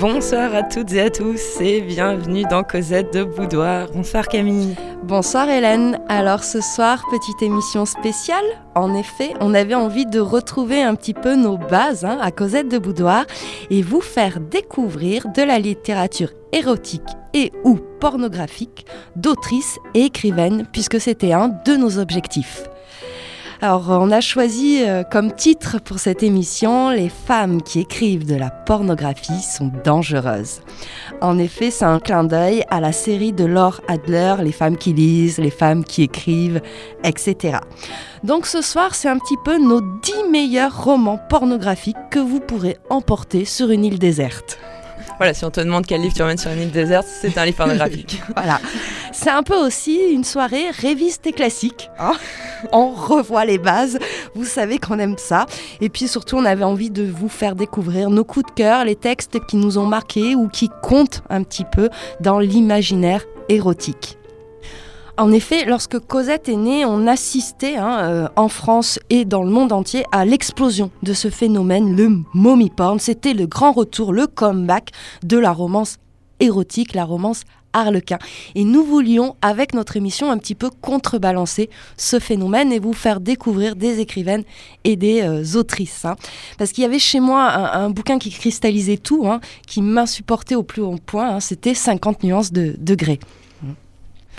Bonsoir à toutes et à tous et bienvenue dans Cosette de Boudoir. Bonsoir Camille. Bonsoir Hélène. Alors ce soir, petite émission spéciale. En effet, on avait envie de retrouver un petit peu nos bases hein, à Cosette de Boudoir et vous faire découvrir de la littérature érotique et ou pornographique d'autrices et écrivaines puisque c'était un de nos objectifs. Alors, on a choisi euh, comme titre pour cette émission Les femmes qui écrivent de la pornographie sont dangereuses. En effet, c'est un clin d'œil à la série de Laure Adler, Les femmes qui lisent, les femmes qui écrivent, etc. Donc ce soir, c'est un petit peu nos 10 meilleurs romans pornographiques que vous pourrez emporter sur une île déserte. Voilà, si on te demande quel livre tu emmènes sur une île déserte, c'est un livre pornographique. voilà. C'est un peu aussi une soirée réviste et classique. Hein. on revoit les bases. Vous savez qu'on aime ça. Et puis surtout, on avait envie de vous faire découvrir nos coups de cœur, les textes qui nous ont marqués ou qui comptent un petit peu dans l'imaginaire érotique. En effet, lorsque Cosette est née, on assistait hein, euh, en France et dans le monde entier à l'explosion de ce phénomène, le mommy porn. C'était le grand retour, le comeback de la romance érotique, la romance harlequin. Et nous voulions, avec notre émission, un petit peu contrebalancer ce phénomène et vous faire découvrir des écrivaines et des euh, autrices. Hein. Parce qu'il y avait chez moi un, bouquin qui cristallisait tout, hein, qui m'insupportait au plus haut point, hein. c'était 50 nuances de degrés.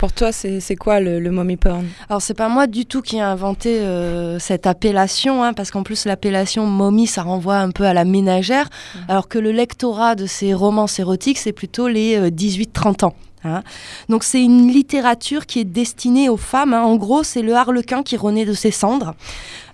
Pour toi, c'est quoi le, le, mommy porn? Alors, c'est pas moi du tout qui ai inventé euh, cette appellation, hein, parce qu'en plus, l'appellation mommy, ça renvoie un peu à la ménagère, mmh. alors que le lectorat de ces romans érotiques, c'est plutôt les 18-30 euh, ans. Hein. Donc c'est une littérature qui est destinée aux femmes. Hein. En gros, c'est le harlequin qui renaît de ses cendres.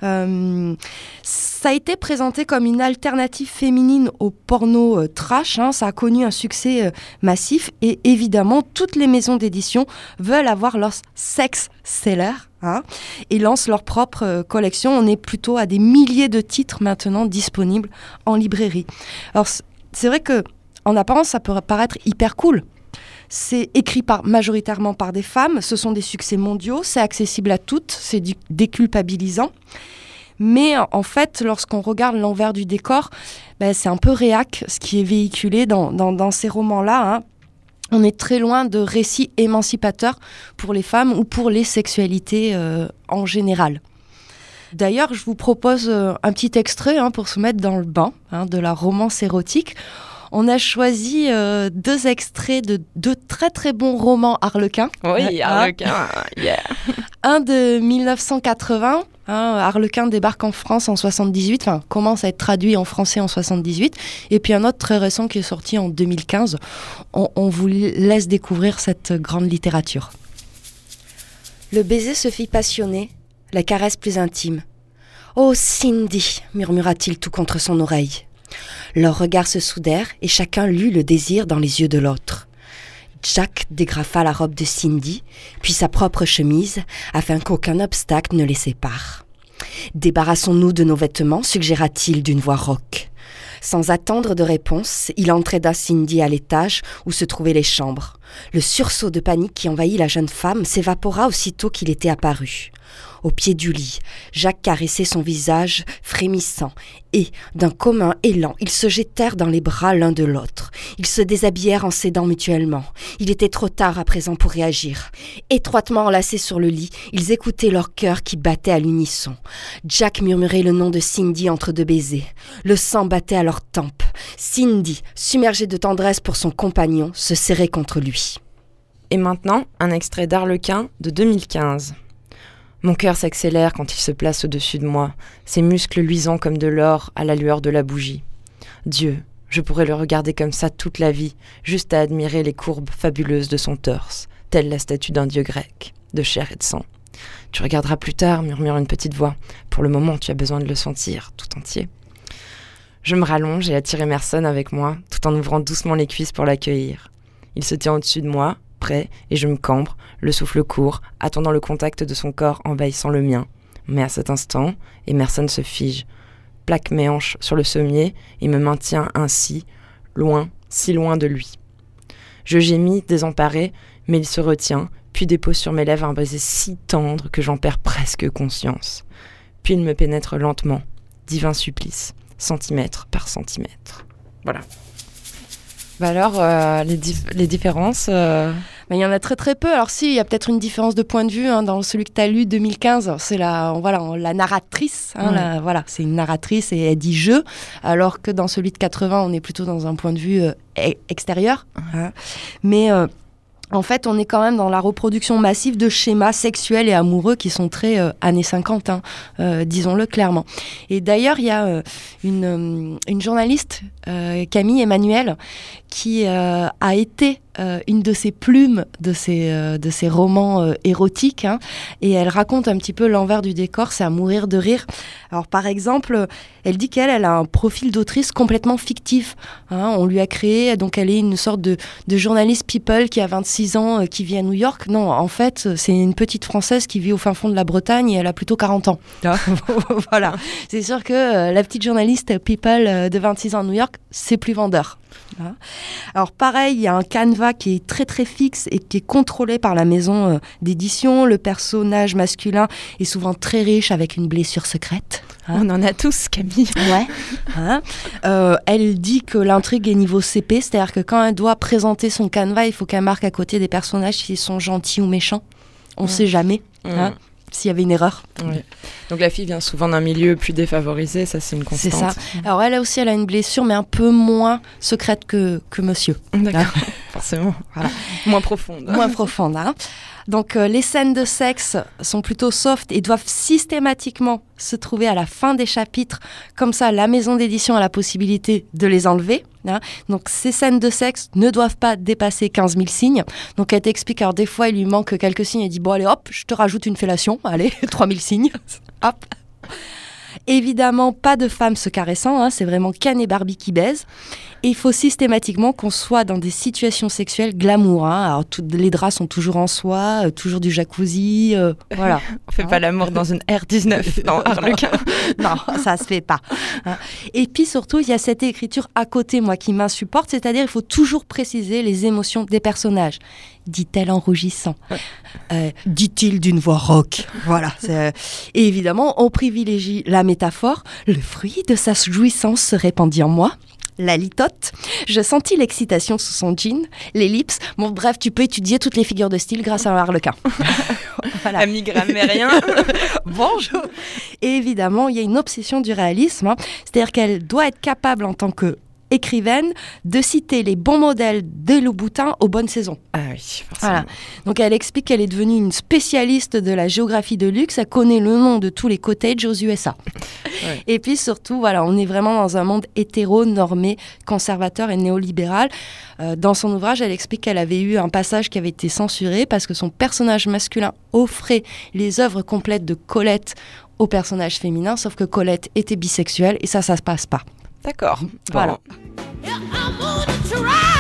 Euh, ça a été présenté comme une alternative féminine au porno euh, trash. Hein. Ça a connu un succès euh, massif et évidemment, toutes les maisons d'édition veulent avoir leur sex seller. et lancent leur propre collection. On est plutôt à des milliers de titres maintenant disponibles en librairie. Alors c'est vrai que en apparence ça peut paraître hyper cool c'est écrit majoritairement par des femmes, ce sont des succès mondiaux, c'est accessible à toutes, c'est déculpabilisant. Mais en fait, lorsqu'on regarde l'envers du décor, ben, c'est un peu réac ce qui est véhiculé dans, ces romans-là. Hein. On est très loin de récits émancipateurs pour les femmes ou pour les sexualités euh, en général. D'ailleurs, je vous propose euh, un petit extrait hein, pour se mettre dans le bain hein, de la romance érotique on a choisi euh, deux extraits de deux très très bons romans harlequins. Oui, hein Harlequin, yeah. Un de 1980, hein, Harlequin débarque en France en 78, enfin commence à être traduit en français en 78, et puis un autre très récent qui est sorti en 2015. On, on vous laisse découvrir cette grande littérature. Le baiser se fit passionner, la caresse plus intime. Oh Cindy, murmura-t-il tout contre son oreille. Leurs regards se soudèrent et chacun lut le désir dans les yeux de l'autre. Jack dégrafa la robe de Cindy, puis sa propre chemise, afin qu'aucun obstacle ne les sépare. Débarrassons-nous de nos vêtements, suggéra-t-il d'une voix rauque. Sans attendre de réponse, il entraida Cindy à l'étage où se trouvaient les chambres. Le sursaut de panique qui envahit la jeune femme s'évapora aussitôt qu'il était apparu au pied du lit. Jacques caressait son visage frémissant, et, d'un commun élan, ils se jetèrent dans les bras l'un de l'autre. Ils se déshabillèrent en s'aidant mutuellement. Il était trop tard à présent pour réagir. Étroitement enlacés sur le lit, ils écoutaient leur cœur qui battait à l'unisson. Jack murmurait le nom de Cindy entre deux baisers. Le sang battait à leurs tempes. Cindy, submergée de tendresse pour son compagnon, se serrait contre lui. Et maintenant, un extrait d'Arlequin de 2015. Mon cœur s'accélère quand il se place au-dessus de moi, ses muscles luisants comme de l'or à la lueur de la bougie. Dieu, je pourrais le regarder comme ça toute la vie, juste à admirer les courbes fabuleuses de son torse, telle la statue d'un dieu grec, de chair et de sang. Tu regarderas plus tard, murmure une petite voix. Pour le moment, tu as besoin de le sentir tout entier. Je me rallonge et attire Emerson avec moi, tout en ouvrant doucement les cuisses pour l'accueillir. Il se tient au-dessus de moi, près, et je me cambre, le souffle court, attendant le contact de son corps envahissant le mien. Mais à cet instant, Emerson se fige, plaque mes hanches sur le sommier et me maintient ainsi, loin, si loin de lui. Je gémis, désemparé, mais il se retient, puis dépose sur mes lèvres un baiser si tendre que j'en perds presque conscience. Puis il me pénètre lentement, divin supplice, centimètre par centimètre. Voilà. Bah alors, euh, les, les, différences euh, bah, Il y en a très très peu. Alors si, il y a peut-être une différence de point de vue hein, dans celui que tu as lu 2015. C'est la, voilà, la narratrice. Hein, voilà, c'est une narratrice et elle dit je. Alors que dans celui de 80, on est plutôt dans un point de vue euh, e-, extérieur. Hein. Mais en fait, on est quand même dans la reproduction massive de schémas sexuels et amoureux qui sont très euh, années 50, hein, euh, disons-le clairement. Et d'ailleurs, il y a euh, une, une, journaliste, Camille Emmanuel, qui a été euh, une de ses plumes de ses, euh, de ses romans euh, érotiques. Hein, et elle raconte un petit peu l'envers du décor, c'est à mourir de rire. Alors par exemple, elle dit qu'elle elle a un profil d'autrice complètement fictif. Hein, on lui a créé, donc elle est une sorte de, de journaliste people qui a 26 ans, qui vit à New York. Non, en fait, c'est une petite Française qui vit au fin fond de la Bretagne et elle a plutôt 40 ans. voilà, c'est sûr que la petite journaliste people de 26 ans à New York, c'est plus vendeur. Alors pareil, il y a un canevas qui est très très fixe et qui est contrôlé par la maison euh, d'édition. Le personnage masculin est souvent très riche avec une blessure secrète. Hein. On en a tous, Camille. Ouais. Hein. Euh, elle dit que l'intrigue est niveau CP, c'est-à-dire que quand elle doit présenter son canevas, il faut qu'elle marque à côté des personnages s'ils sont gentils ou méchants. On ne sait jamais. Hein s'il y avait une erreur. Donc la fille vient souvent d'un milieu plus défavorisé, ça c'est une constante. C'est ça. Alors elle aussi, elle a une blessure, mais un peu moins secrète que, que monsieur. D'accord, forcément. Moins profonde. Moins profonde. Hein. Donc euh, les scènes de sexe sont plutôt soft et doivent systématiquement se trouver à la fin des chapitres. Comme ça, la maison d'édition a la possibilité de les enlever. Hein. Donc ces scènes de sexe ne doivent pas dépasser 15 000 signes. Donc elle t'explique, alors des fois il lui manque quelques signes, elle dit bon allez hop, je te rajoute une fellation, allez, 3000 signes, hop. Évidemment, pas de femmes se caressant, hein, c'est vraiment Ken et Barbie qui baisent. Et il faut systématiquement qu'on soit dans des situations sexuelles glamour. Hein. Alors, toutes les draps sont toujours en soie, euh, toujours du jacuzzi, euh, voilà. On fait pas l'amour dans une R19 dans Harlequin. non, ça se fait pas. Hein. Et puis surtout, il y a cette écriture à côté, moi, qui m'insupporte, c'est-à-dire il faut toujours préciser les émotions des personnages dit-elle en rougissant. Euh, dit-il d'une voix rauque. Voilà. Et évidemment, on privilégie la métaphore. Le fruit de sa jouissance se répandit en moi. La litote. Je sentis l'excitation sous son jean, l'ellipse. Bon, bref, tu peux étudier toutes les figures de style grâce à un harlequin. voilà. Ami grammairien. Bonjour. Et évidemment, il y a une obsession du réalisme. Hein. C'est-à-dire qu'elle doit être capable en tant que écrivaine de citer les bons modèles de Louboutin aux bonnes saisons. Ah oui, forcément. Donc elle explique qu'elle est devenue une spécialiste de la géographie de luxe, elle connaît le nom de tous les cottages aux USA. Et puis surtout, voilà, on est vraiment dans un monde hétéro-normé, conservateur et néolibéral. Euh, dans son ouvrage, elle explique qu'elle avait eu un passage qui avait été censuré parce que son personnage masculin offrait les œuvres complètes de Colette au personnage féminin, sauf que Colette était bisexuelle et ça, ça se passe pas. D'accord. Voilà. Bon,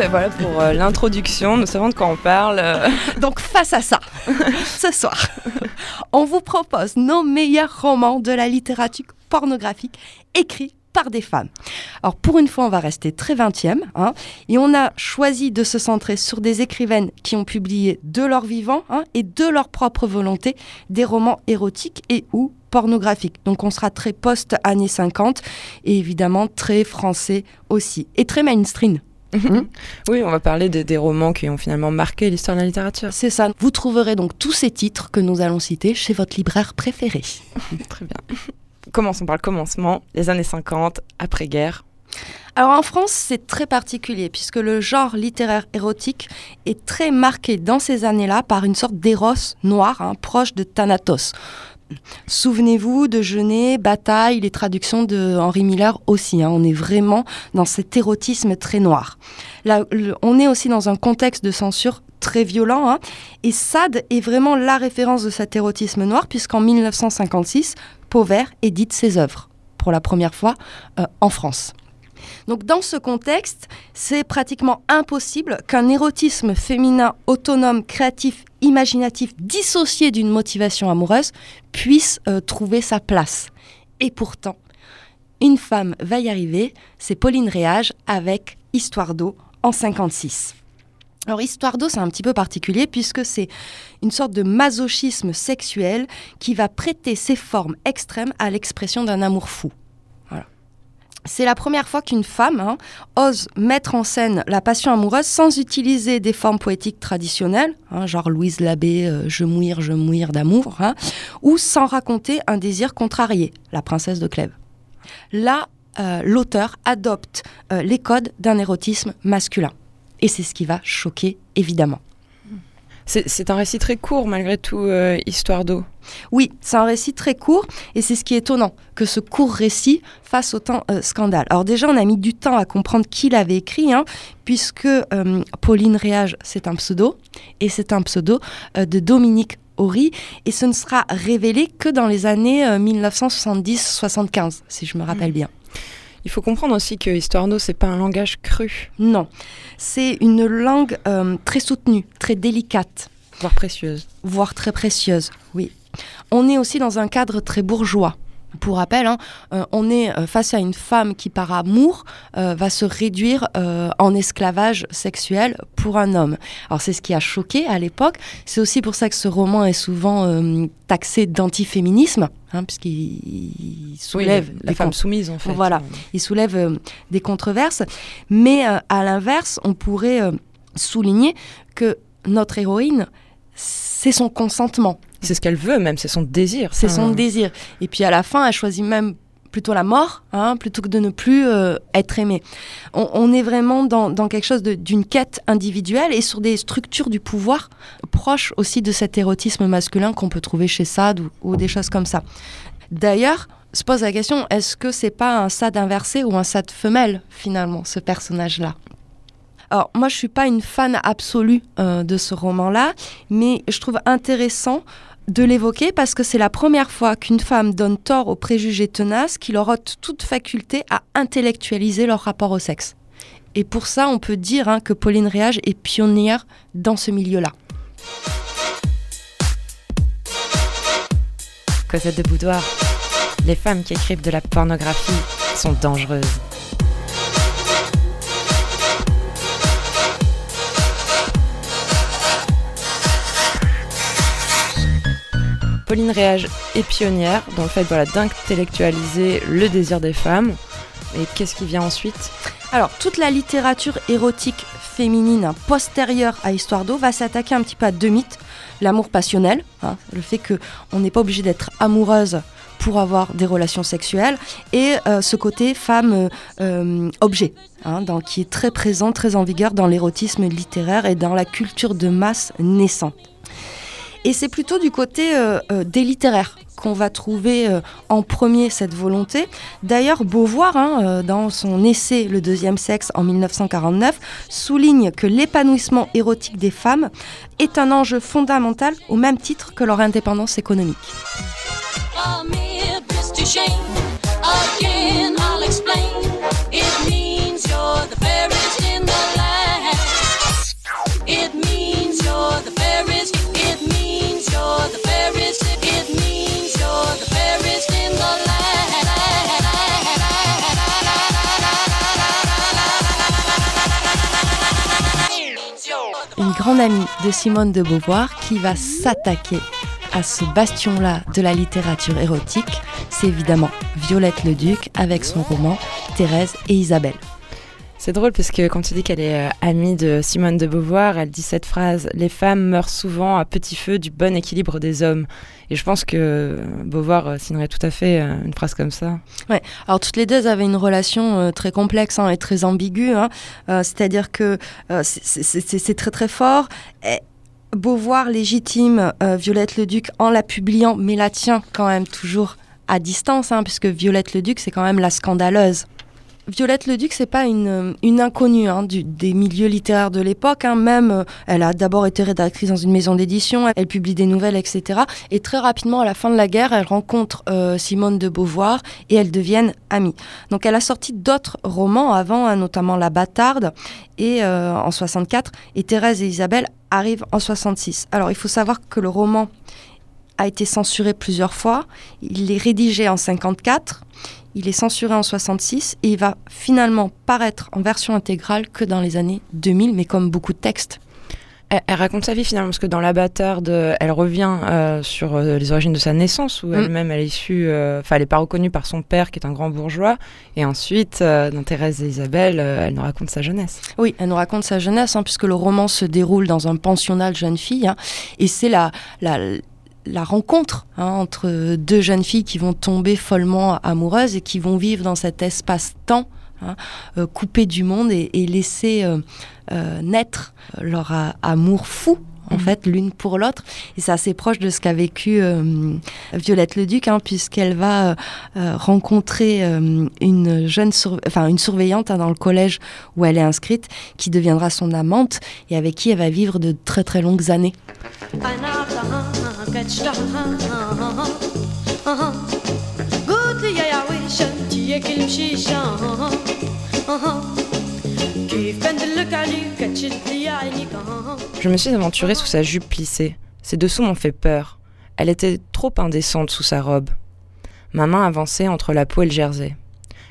ben voilà pour euh, l'introduction. Nous savons de quoi on parle. Euh. Donc, face à ça, ce soir, on vous propose nos meilleurs romans de la littérature pornographique écrits par des femmes. Alors pour une fois, on va rester très 20e, hein, et on a choisi de se centrer sur des écrivaines qui ont publié de leur vivant hein, et de leur propre volonté des romans érotiques et ou pornographiques. Donc on sera très post-années 50 et évidemment très français aussi, et très mainstream Mhm. oui, on va parler des, romans qui ont finalement marqué l'histoire de la littérature. C'est ça. Vous trouverez donc tous ces titres que nous allons citer chez votre libraire préféré. Très bien. Commençons par le commencement, les années 50, après-guerre. Alors en France, c'est très particulier puisque le genre littéraire érotique est très marqué dans ces années-là par une sorte d'éros noir, hein, proche de Thanatos. Souvenez-vous de Genet, Bataille, les traductions de Henri Miller aussi. Hein. on est vraiment dans cet érotisme très noir. On est aussi dans un contexte de censure très violent. Hein. et Sade est vraiment la référence de cet érotisme noir, puisqu'en 1956, Pauvert édite ses œuvres pour la première fois euh, en France. Donc dans ce contexte, c'est pratiquement impossible qu'un érotisme féminin autonome, créatif, imaginatif, dissocié d'une motivation amoureuse, puisse euh, trouver sa place. Et pourtant, une femme va y arriver, c'est Pauline Réage avec Histoire d'eau en 56. Alors, Histoire d'eau, c'est un petit peu particulier puisque c'est une sorte de masochisme sexuel qui va prêter ses formes extrêmes à l'expression d'un amour fou. C'est la première fois qu'une femme hein, ose mettre en scène la passion amoureuse sans utiliser des formes poétiques traditionnelles, hein, genre Louise Labbé, euh, Je mouire, je mouire d'amour, hein, ou sans raconter un désir contrarié, la princesse de Clèves. Là, euh, l'auteur adopte euh, les codes d'un érotisme masculin. Et c'est ce qui va choquer, évidemment. C'est un récit très court, malgré tout, euh, Histoire d'eau. Oui, c'est un récit très court, et c'est ce qui est étonnant, que ce court récit fasse autant euh, scandale. Alors déjà, on a mis du temps à comprendre qui l'avait écrit, hein, puisque euh, Pauline Réage, c'est un pseudo, et c'est un pseudo de Dominique Horry, et ce ne sera révélé que dans les années 1970-75, si je me rappelle mmh. bien. Il faut comprendre aussi que Histoire d'eau, c'est pas un langage cru. Non, c'est une langue euh, très soutenue, très délicate. Voire précieuse. Voire très précieuse, oui. On est aussi dans un cadre très bourgeois. Pour rappel, hein, euh, on est euh, face à une femme qui, par amour, euh, va se réduire en esclavage sexuel pour un homme. Alors c'est ce qui a choqué à l'époque. C'est aussi pour ça que ce roman est souvent taxé d'antiféminisme, hein, puisqu'il soulève la femme soumise en fait. Voilà, il soulève des controverses. Mais à l'inverse, on pourrait souligner que notre héroïne, c'est son consentement. C'est ce qu'elle veut même, c'est son désir. C'est son désir. Et puis à la fin, elle choisit même plutôt la mort, hein, plutôt que de ne plus euh, être aimée. On, est vraiment dans, quelque chose d'une quête individuelle et sur des structures du pouvoir proches aussi de cet érotisme masculin qu'on peut trouver chez Sade ou, des choses comme ça. D'ailleurs, se pose la question, est-ce que c'est pas un Sade inversé ou un Sade femelle finalement, ce personnage-là? Alors moi je suis pas une fan absolue euh, de ce roman-là, mais je trouve intéressant de l'évoquer parce que c'est la première fois qu'une femme donne tort aux préjugés tenaces qui leur ôtent toute faculté à intellectualiser leur rapport au sexe. Et pour ça, on peut dire hein, que Pauline Réage est pionnière dans ce milieu-là. Cosette de Boudoir, les femmes qui écrivent de la pornographie sont dangereuses. Pauline Réage est pionnière dans le fait voilà, d'intellectualiser le désir des femmes. Et qu'est-ce qui vient ensuite? Alors, toute la littérature érotique féminine postérieure à Histoire d'eau va s'attaquer un petit peu à deux mythes. L'amour passionnel, hein, le fait qu'on n'est pas obligé d'être amoureuse pour avoir des relations sexuelles, et euh, ce côté femme-objet, euh, euh, hein, qui est très présent, très en vigueur dans l'érotisme littéraire et dans la culture de masse naissante. Et c'est plutôt du côté euh, euh, des littéraires qu'on va trouver euh, en premier cette volonté. D'ailleurs, Beauvoir, hein, dans son essai Le deuxième sexe en 1949, souligne que l'épanouissement érotique des femmes est un enjeu fondamental au même titre que leur indépendance économique. Grande amie de Simone de Beauvoir qui va s'attaquer à ce bastion-là de la littérature érotique, c'est évidemment Violette le Duc avec son roman Thérèse et Isabelle. C'est drôle parce que quand tu dis qu'elle est euh, amie de Simone de Beauvoir, elle dit cette phrase Les femmes meurent souvent à petit feu du bon équilibre des hommes. Et je pense que Beauvoir euh, signerait tout à fait euh, une phrase comme ça. Ouais. Alors toutes les deux avaient une relation très complexe hein, et très ambiguë. Hein. C'est-à-dire que c'est très très fort. Beauvoir légitime Violette le Duc en la publiant, mais la tient quand même toujours à distance, hein, puisque Violette le Duc, c'est quand même la scandaleuse Violette Leduc, c'est pas une, une inconnue hein, des milieux littéraires de l'époque. Hein. Même, euh, elle a d'abord été rédactrice dans une maison d'édition, elle, publie des nouvelles, etc. Et très rapidement, à la fin de la guerre, elle rencontre euh, Simone de Beauvoir et elles deviennent amies. Donc, elle a sorti d'autres romans avant, hein, notamment La Bâtarde et euh, en 64, et Thérèse et Isabelle arrivent en 66. Alors, il faut savoir que le roman a été censuré plusieurs fois. Il est rédigé en 54. Il est censuré en 66 et il va finalement paraître en version intégrale que dans les années 2000, mais comme beaucoup de textes. Elle, raconte sa vie finalement, parce que dans Bâtarde, elle revient euh, sur euh, les origines de sa naissance, où mm. elle-même elle est issue, euh, enfin elle n'est pas reconnue par son père qui est un grand bourgeois, et ensuite dans Thérèse et Isabelle, elle nous raconte sa jeunesse. Oui, elle nous raconte sa jeunesse, hein, puisque le roman se déroule dans un pensionnat de jeunes filles, hein, et c'est la, la, la rencontre hein, entre deux jeunes filles qui vont tomber follement amoureuses et qui vont vivre dans cet espace-temps hein, euh, coupé du monde et, laisser euh, euh, naître leur amour fou en mhm. fait, l'une pour l'autre. Et c'est assez proche de ce qu'a vécu euh, Violette Leduc, hein, puisqu'elle va euh, euh, rencontrer une jeune, enfin une surveillante hein, dans le collège où elle est inscrite, qui deviendra son amante et avec qui elle va vivre de très très longues années. Je me suis aventurée sous sa jupe plissée. Ses dessous m'ont fait peur. Elle était trop indécente sous sa robe. Ma main avançait entre la peau et le jersey.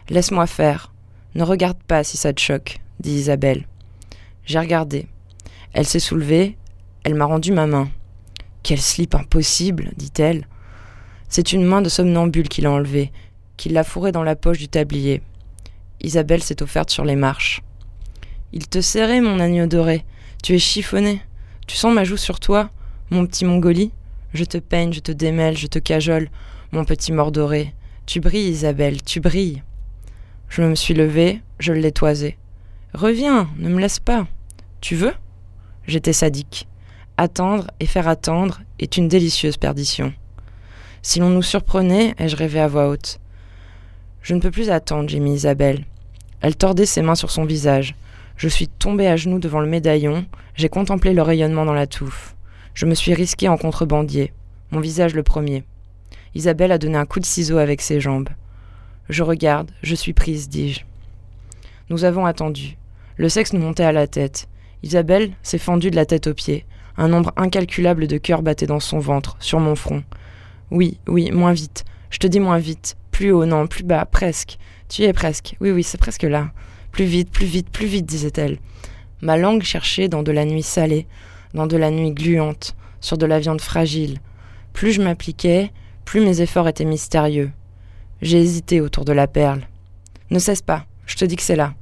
Laisse-moi faire. Ne regarde pas si ça te choque, dit Isabelle. J'ai regardé. Elle s'est soulevée, elle m'a rendu ma main. Quel slip impossible, dit-elle. C'est une main de somnambule qui l'a enlevée, qui l'a fourrée dans la poche du tablier. Isabelle s'est offerte sur les marches. Il te serrait, mon agneau doré. Tu es chiffonné. Tu sens ma joue sur toi, mon petit Mongolie Je te peigne, je te démêle, je te cajole, mon petit mort doré. Tu brilles, Isabelle, tu brilles. Je me suis levée, je l'ai toisé. Reviens, ne me laisse pas. Tu veux? J'étais sadique. Attendre et faire attendre est une délicieuse perdition. Si l'on nous surprenait, ai-je rêvé à voix haute? Je ne peux plus attendre, j'ai mis Isabelle. Elle tordait ses mains sur son visage. Je suis tombée à genoux devant le médaillon, j'ai contemplé le rayonnement dans la touffe. Je me suis risquée en contrebandier, mon visage le premier. Isabelle a donné un coup de ciseau avec ses jambes. Je regarde, je suis prise, dis-je. Nous avons attendu. Le sexe nous montait à la tête. Isabelle s'est fendue de la tête aux pieds. Un nombre incalculable de cœurs battait dans son ventre, sur mon front. Oui, oui, moins vite. Je te dis moins vite. Plus haut, non, plus bas, presque. Tu es presque. Oui, oui, c'est presque là. Plus vite, plus vite, plus vite, disait-elle. Ma langue cherchait dans de la nuit salée, dans de la nuit gluante, sur de la viande fragile. Plus je m'appliquais, plus mes efforts étaient mystérieux. J'ai hésité autour de la perle. Ne cesse pas, je te dis que c'est là.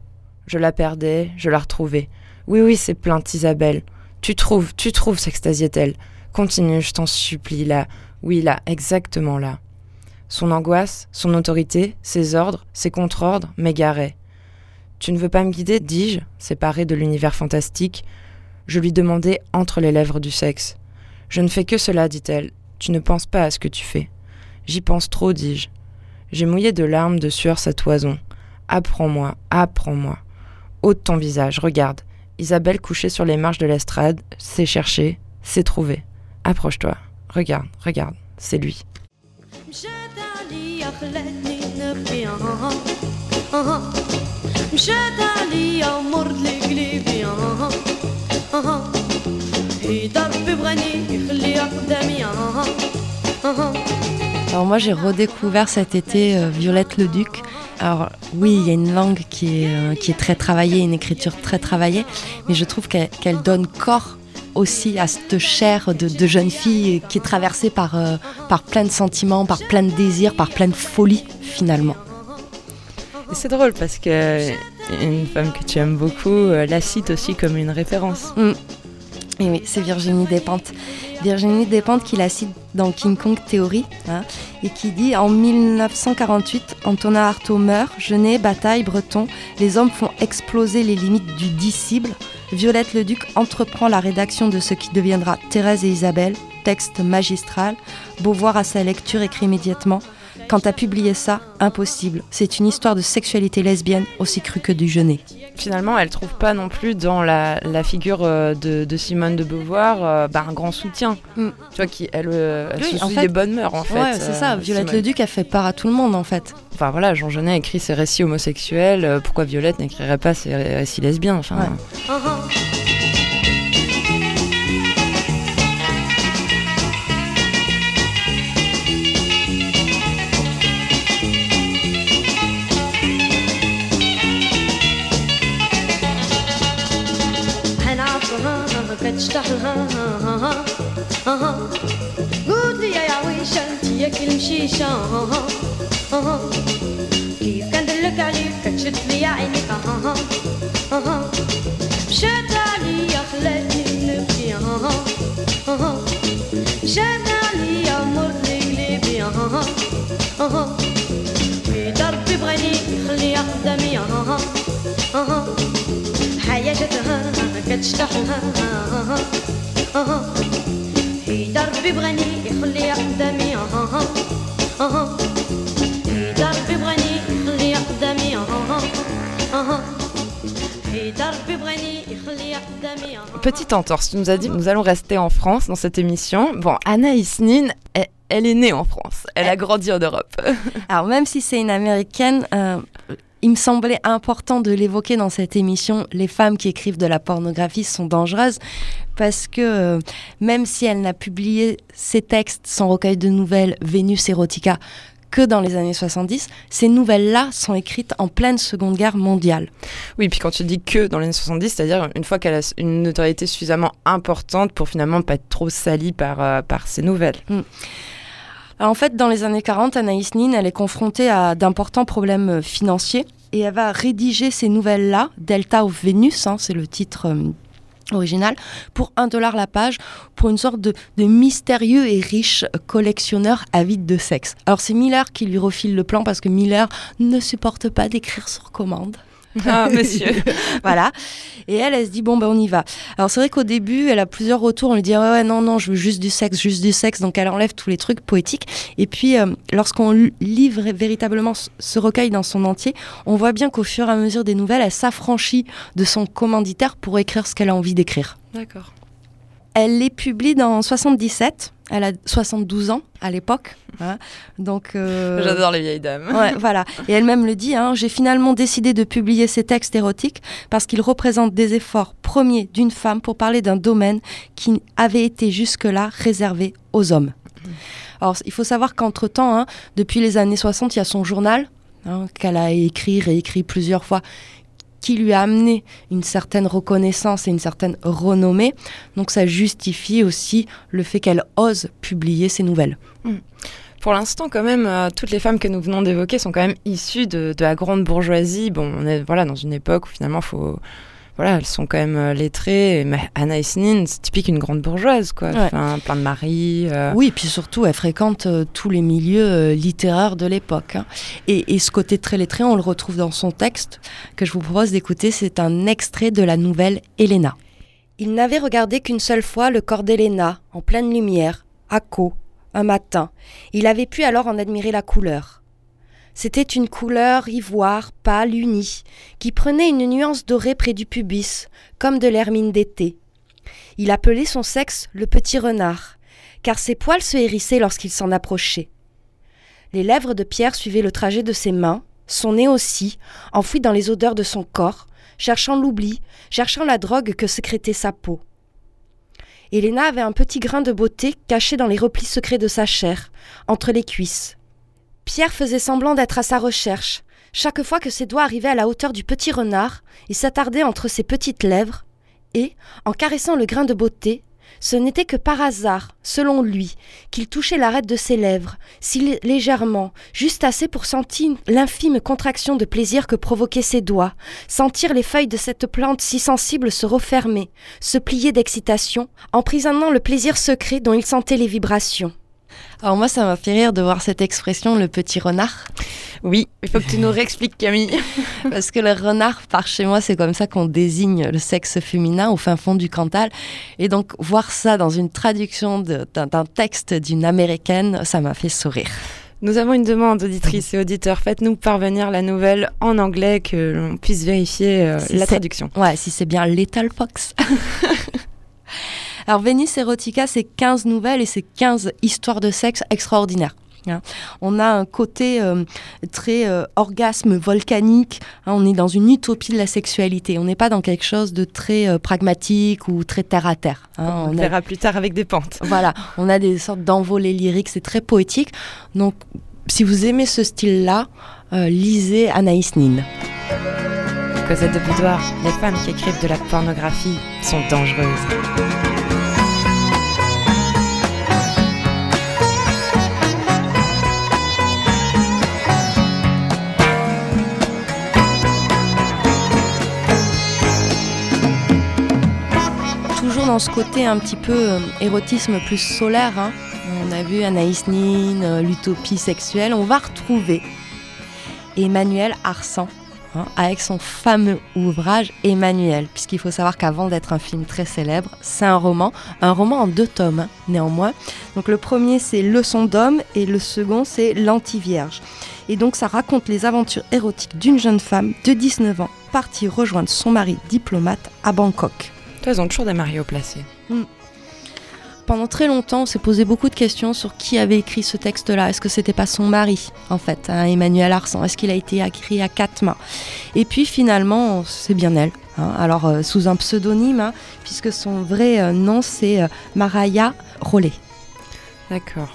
Je la perdais, je la retrouvais. Oui, oui, c'est plainte, Isabelle. Tu trouves, tu trouves, s'extasiait-elle. Continue, je t'en supplie, là. Oui, là, exactement là. Son angoisse, son autorité, ses ordres, ses contre-ordres m'égaraient. Tu ne veux pas me guider dis-je, séparé de l'univers fantastique. Je lui demandai entre les lèvres du sexe. Je ne fais que cela, dit-elle. Tu ne penses pas à ce que tu fais. J'y pense trop, dis-je. J'ai mouillé de larmes de sueur sa toison. Apprends-moi, apprends-moi. Ôte ton visage, regarde. Isabelle couchée sur les marches de l'estrade, s'est cherchée, s'est trouvée. Approche-toi, regarde, regarde, c'est lui. Alors moi j'ai redécouvert cet été euh, Violette le Duc. Alors oui, il y a une langue qui est, euh, qui est très travaillée, une écriture très travaillée, mais je trouve qu'elle donne corps aussi à cette chair de, de jeune fille qui est traversée par, euh, par plein de sentiments, par plein de désirs, par plein de folie finalement. C'est drôle parce que une femme que tu aimes beaucoup euh, la cite aussi comme une référence. Mm. Oui, c'est Virginie Despentes. Virginie Despentes qui la cite dans King Kong Theory hein, et qui dit En 1948, Antonin Artaud meurt, Genet, bataille, breton, les hommes font exploser les limites du disciple. Violette Leduc entreprend la rédaction de ce qui deviendra Thérèse et Isabelle, texte magistral. Beauvoir à sa lecture écrit immédiatement quand t'as publié ça, impossible. C'est une histoire de sexualité lesbienne aussi crue que du jeûner. Finalement, elle trouve pas non plus dans la, figure euh, de, Simone de Beauvoir euh, bah, un grand soutien. Mm. Tu vois, qui, elle, euh, en des bonnes mœurs en fait. Ouais, c'est ça. Violette Leduc a fait part à tout le monde en fait. Enfin voilà, Jean Genet écrit ses récits homosexuels. pourquoi Violette n'écrirait pas ses récits lesbiens. نيشان كيف كندلك عليك كتشد ليا عينيك مشات عليا خلاتني نبكي مشات عليا مرضي قلبي بيد ربي بغاني خليها قدامي حياتها كتشتاحها بيد ربي بغاني يخليها قدامي Petite entorse, tu nous as dit nous allons rester en France dans cette émission. Bon, Anaïs Nin, elle, elle est née en France, elle a grandi en Europe. Alors même si c'est une américaine, euh, il me semblait important de l'évoquer dans cette émission. Les femmes qui écrivent de la pornographie sont dangereuses parce que euh, même si elle n'a publié ses textes, son recueil de nouvelles Vénus Erotica, que dans les années 70, ces nouvelles-là sont écrites en pleine Seconde Guerre mondiale. Oui, puis quand tu dis que dans les années 70, c'est-à-dire une fois qu'elle a une notoriété suffisamment importante pour finalement pas être trop salie par, euh, par ces nouvelles. Mm en fait, dans les années 40, Anaïs Nin, elle est confrontée à d'importants problèmes euh, financiers et elle va rédiger ces nouvelles-là, Delta of Venus, hein, c'est le titre euh, original, pour un dollar la page, pour une sorte de, de, mystérieux et riche collectionneur avide de sexe. Alors c'est Miller qui lui refile le plan parce que Miller ne supporte pas d'écrire sur commande. Ah, monsieur. voilà. Et elle, elle se dit, bon, ben, on y va. Alors, c'est vrai qu'au début, elle a plusieurs retours. On lui dit, ouais, non, non, je veux juste du sexe, juste du sexe. Donc, elle enlève tous les trucs poétiques. Et puis, euh, lorsqu'on livre véritablement ce recueil dans son entier, on voit bien qu'au fur et à mesure des nouvelles, elle s'affranchit de son commanditaire pour écrire ce qu'elle a envie d'écrire. D'accord. Elle les publie dans 77. Elle a 72 ans à l'époque. Hein. Donc, euh, J'adore les vieilles dames. voilà. Et elle-même le dit, hein, j'ai finalement décidé de publier ces textes érotiques parce qu'ils représentent des efforts premiers d'une femme pour parler d'un domaine qui avait été jusque-là réservé aux hommes. Alors, il faut savoir qu'entre-temps, hein, depuis les années 60, il y a son journal qu'elle a écrit, réécrit plusieurs fois, qui lui a amené une certaine reconnaissance et une certaine renommée. Donc ça justifie aussi le fait qu'elle ose publier ses nouvelles. Hmm. Pour l'instant, quand même, euh, toutes les femmes que nous venons d'évoquer sont quand même issues de, la grande bourgeoisie. Bon, on est voilà dans une époque où finalement, faut voilà, elles sont quand même euh, lettrées. Mais Anna Nin, c'est typique une grande bourgeoise, quoi. plein de maris. Euh. Oui, et puis surtout, elle fréquente euh, tous les milieux littéraires de l'époque. Hein. Et, et, ce côté très lettré, on le retrouve dans son texte que je vous propose d'écouter. C'est un extrait de la nouvelle Helena. Il n'avait regardé qu'une seule fois le corps d'Helena, en pleine lumière, à Caux, un matin. Il avait pu alors en admirer la couleur. C'était une couleur ivoire pâle unie, qui prenait une nuance dorée près du pubis, comme de l'hermine d'été. Il appelait son sexe le petit renard, car ses poils se hérissaient lorsqu'il s'en approchait. Les lèvres de Pierre suivaient le trajet de ses mains, son nez aussi, enfoui dans les odeurs de son corps, cherchant l'oubli, cherchant la drogue que sécrétait sa peau. Helena avait un petit grain de beauté caché dans les replis secrets de sa chair, entre les cuisses. Pierre faisait semblant d'être à sa recherche. Chaque fois que ses doigts arrivaient à la hauteur du petit renard, il s'attardait entre ses petites lèvres, et, en caressant le grain de beauté, ce n'était que par hasard, selon lui, qu'il touchait l'arête de ses lèvres, si légèrement, juste assez pour sentir l'infime contraction de plaisir que provoquaient ses doigts, sentir les feuilles de cette plante si sensible se refermer, se plier d'excitation, emprisonnant le plaisir secret dont il sentait les vibrations. Alors moi, ça m'a fait rire de voir cette expression, le petit renard. Oui, il faut que tu nous réexpliques, Camille. Parce que le renard, par chez moi, c'est comme ça qu'on désigne le sexe féminin au fin fond du Cantal. Et donc, voir ça dans une traduction d'un texte d'une américaine, ça m'a fait sourire. Nous avons une demande, auditrices et auditeurs. Faites-nous parvenir la nouvelle en anglais, que l'on puisse vérifier euh, Si la traduction. Ouais, si c'est bien Lethal Fox. Alors, Venice Erotica, c'est 15 nouvelles et c'est 15 histoires de sexe extraordinaires. hein. On a un côté euh, très euh, orgasme volcanique. hein, on est dans une utopie de la sexualité. On n'est pas dans quelque chose de très euh, pragmatique ou très terre à terre. hein. On, On le a- verra plus tard avec des pentes. voilà, on a des sortes d'envolées lyriques, c'est très poétique. Donc, si vous aimez ce style-là, lisez Anaïs Nin. Cosette de Boudoir, les femmes qui écrivent de la pornographie sont dangereuses. Dans ce côté un petit peu euh, érotisme plus solaire. hein. On a vu Anaïs Nin, euh, l'utopie sexuelle. On va retrouver Emmanuel Arsan hein, avec son fameux ouvrage Emmanuel, puisqu'il faut savoir qu'avant d'être un film très célèbre, c'est un roman, un roman en deux tomes hein, néanmoins. Donc le premier c'est Leçon d'homme et le second c'est L'anti-vierge. Et donc ça raconte les aventures érotiques d'une jeune femme de 19 ans partie rejoindre son mari diplomate à Bangkok. Toi, ils ont toujours des mariés au placé. Pendant très longtemps, on s'est posé beaucoup de questions sur qui avait écrit ce texte-là. Est-ce que c'était pas son mari, en fait, hein, Emmanuel Arsan? Est-ce qu'il a été écrit à quatre mains? Et puis finalement, c'est bien elle. hein. Alors, euh, sous un pseudonyme, hein, puisque son vrai euh, nom, c'est euh, Maraya Rollet. D'accord.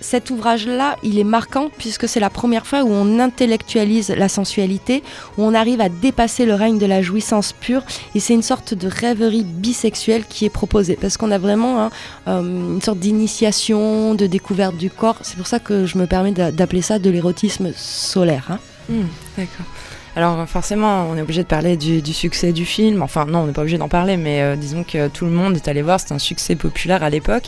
Cet ouvrage-là, il est marquant puisque c'est la première fois où on intellectualise la sensualité, où on arrive à dépasser le règne de la jouissance pure, et c'est une sorte de rêverie bisexuelle qui est proposée, parce qu'on a vraiment hein, euh, une sorte d'initiation, de découverte du corps. C'est pour ça que je me permets d'a- d'appeler ça de l'érotisme solaire. hein. Hmm, D'accord. Alors forcément, on est obligé de parler du, du succès du film. Enfin non, on n'est pas obligé d'en parler, mais euh, disons que tout le monde est allé voir. C'est un succès populaire à l'époque.